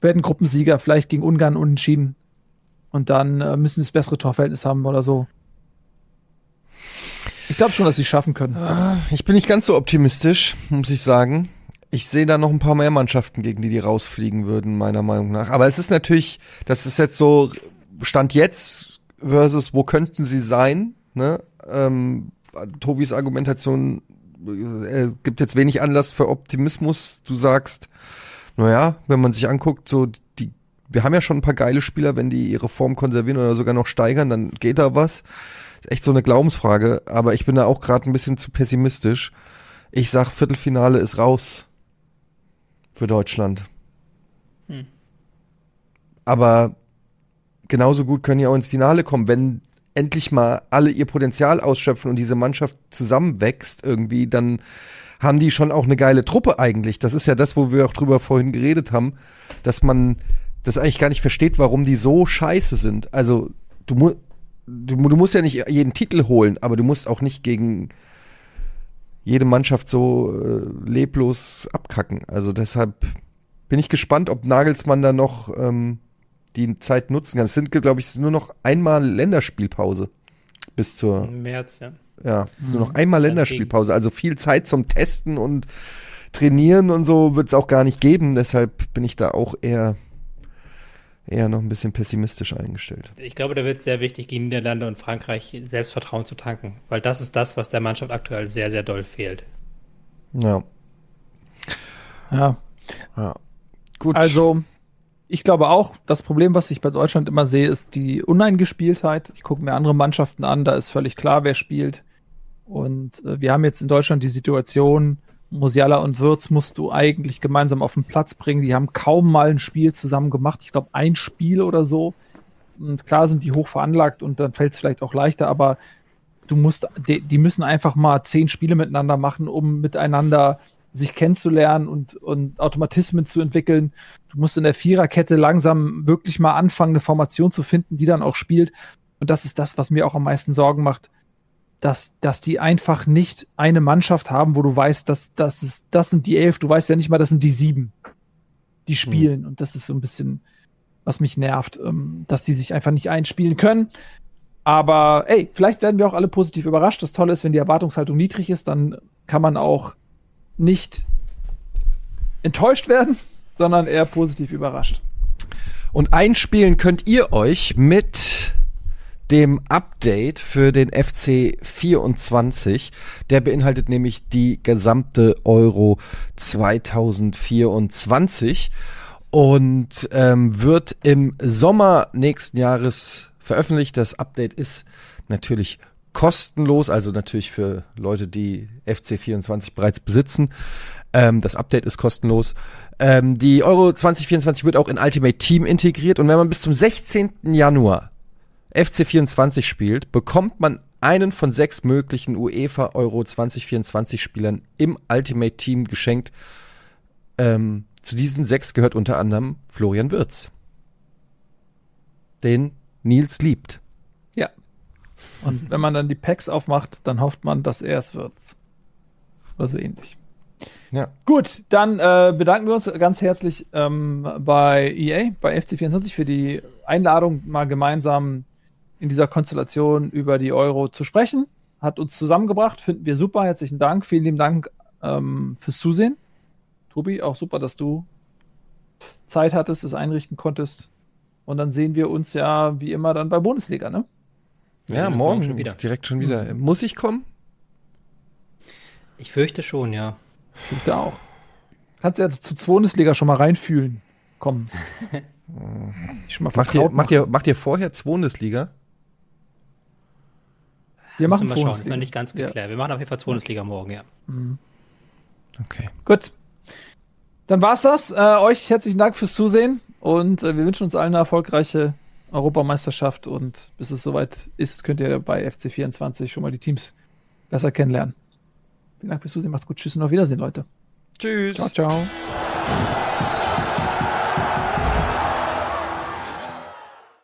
Werden Gruppensieger, vielleicht gegen Ungarn unentschieden. Und dann äh, müssen sie das bessere Torverhältnis haben oder so. Ich glaube schon, dass sie es schaffen können. Ah, ich bin nicht ganz so optimistisch, muss ich sagen. Ich sehe da noch ein paar mehr Mannschaften, gegen die die rausfliegen würden, meiner Meinung nach. Aber es ist natürlich, das ist jetzt so Stand jetzt versus wo könnten sie sein, ne? Ähm, Tobis Argumentation äh, gibt jetzt wenig Anlass für Optimismus. Du sagst, naja, wenn man sich anguckt, so die, wir haben ja schon ein paar geile Spieler, wenn die ihre Form konservieren oder sogar noch steigern, dann geht da was. Ist echt so eine Glaubensfrage, aber ich bin da auch gerade ein bisschen zu pessimistisch. Ich sag, Viertelfinale ist raus für Deutschland. Hm. Aber genauso gut können ja auch ins Finale kommen, wenn endlich mal alle ihr Potenzial ausschöpfen und diese Mannschaft zusammenwächst irgendwie, dann haben die schon auch eine geile Truppe eigentlich. Das ist ja das, wo wir auch drüber vorhin geredet haben, dass man das eigentlich gar nicht versteht, warum die so scheiße sind. Also du, mu du, du musst ja nicht jeden Titel holen, aber du musst auch nicht gegen jede Mannschaft so äh, leblos abkacken. Also deshalb bin ich gespannt, ob Nagelsmann da noch ähm, die Zeit nutzen kann. Es sind, glaube ich, nur noch einmal Länderspielpause bis zur Im März, ja. Ja, es ist nur noch mhm. einmal Länderspielpause. Also viel Zeit zum Testen und Trainieren und so wird es auch gar nicht geben. Deshalb bin ich da auch eher eher noch ein bisschen pessimistisch eingestellt. Ich glaube, da wird es sehr wichtig, gegen Niederlande und Frankreich Selbstvertrauen zu tanken, weil das ist das, was der Mannschaft aktuell sehr, sehr doll fehlt. Ja. Ja. Ja. Gut. Also, ich glaube auch, das Problem, was ich bei Deutschland immer sehe, ist die Uneingespieltheit. Ich gucke mir andere Mannschaften an, da ist völlig klar, wer spielt. Und äh, wir haben jetzt in Deutschland die Situation, Musiala und Würz musst du eigentlich gemeinsam auf den Platz bringen. Die haben kaum mal ein Spiel zusammen gemacht. Ich glaube, ein Spiel oder so. Und klar sind die hoch veranlagt und dann fällt es vielleicht auch leichter, aber du musst, die, die, müssen einfach mal zehn Spiele miteinander machen, um miteinander sich kennenzulernen und, und Automatismen zu entwickeln. Du musst in der Viererkette langsam wirklich mal anfangen, eine Formation zu finden, die dann auch spielt. Und das ist das, was mir auch am meisten Sorgen macht dass, dass die einfach nicht eine Mannschaft haben, wo du weißt, dass das ist, das sind die elf, du weißt ja nicht mal, das sind die sieben, die hm. spielen. Mhm. Und das ist so ein bisschen, was mich nervt, ähm, dass die sich einfach nicht einspielen können. Aber ey, vielleicht werden wir auch alle positiv überrascht. Das Tolle ist, wenn die Erwartungshaltung niedrig ist, dann kann man auch nicht enttäuscht werden, sondern eher positiv überrascht. Und einspielen könnt ihr euch mit dem Update für den FC 24. Der beinhaltet nämlich die gesamte Euro 2024 und ähm, wird im Sommer nächsten Jahres veröffentlicht. Das Update ist natürlich kostenlos, also natürlich für Leute, die FC 24 bereits besitzen. Ähm, das Update ist kostenlos. Ähm, die Euro 2024 wird auch in Ultimate Team integriert und wenn man bis zum 16. Januar FC24 spielt, bekommt man einen von sechs möglichen UEFA Euro 2024 Spielern im Ultimate Team geschenkt. Ähm, zu diesen sechs gehört unter anderem Florian Wirz, den Nils liebt. Und [laughs] wenn man dann die Packs aufmacht, dann hofft man, dass er es wird. Oder so ähnlich. Ja. Gut, dann äh, bedanken wir uns ganz herzlich ähm, bei EA, bei FC24 für die Einladung, mal gemeinsam in dieser Konstellation über die Euro zu sprechen. Hat uns zusammengebracht, finden wir super. Herzlichen Dank. Vielen lieben Dank ähm, fürs Zusehen. Tobi, auch super, dass du Zeit hattest, es einrichten konntest. Und dann sehen wir uns ja wie immer dann bei Bundesliga, ne? Ja, ja morgen schon wieder. direkt schon wieder. Mhm. Muss ich kommen? Ich fürchte schon, ja. Ich fürchte auch. Kannst ja zu Bundesliga schon mal reinfühlen. Komm. ich schon mal macht, ihr, macht, ihr, macht ihr vorher Bundesliga? Wir machen mal schauen, ist noch nicht ganz geklärt. Ja. Wir machen auf jeden Fall Bundesliga morgen, ja. Mhm. Okay. Gut. Dann war's das. Äh, euch herzlichen Dank fürs Zusehen und äh, wir wünschen uns allen eine erfolgreiche Europameisterschaft und bis es soweit ist, könnt ihr bei FC24 schon mal die Teams besser kennenlernen. Vielen Dank fürs Zusehen, macht's gut, tschüss und auf Wiedersehen, Leute. Tschüss. Ciao, ciao.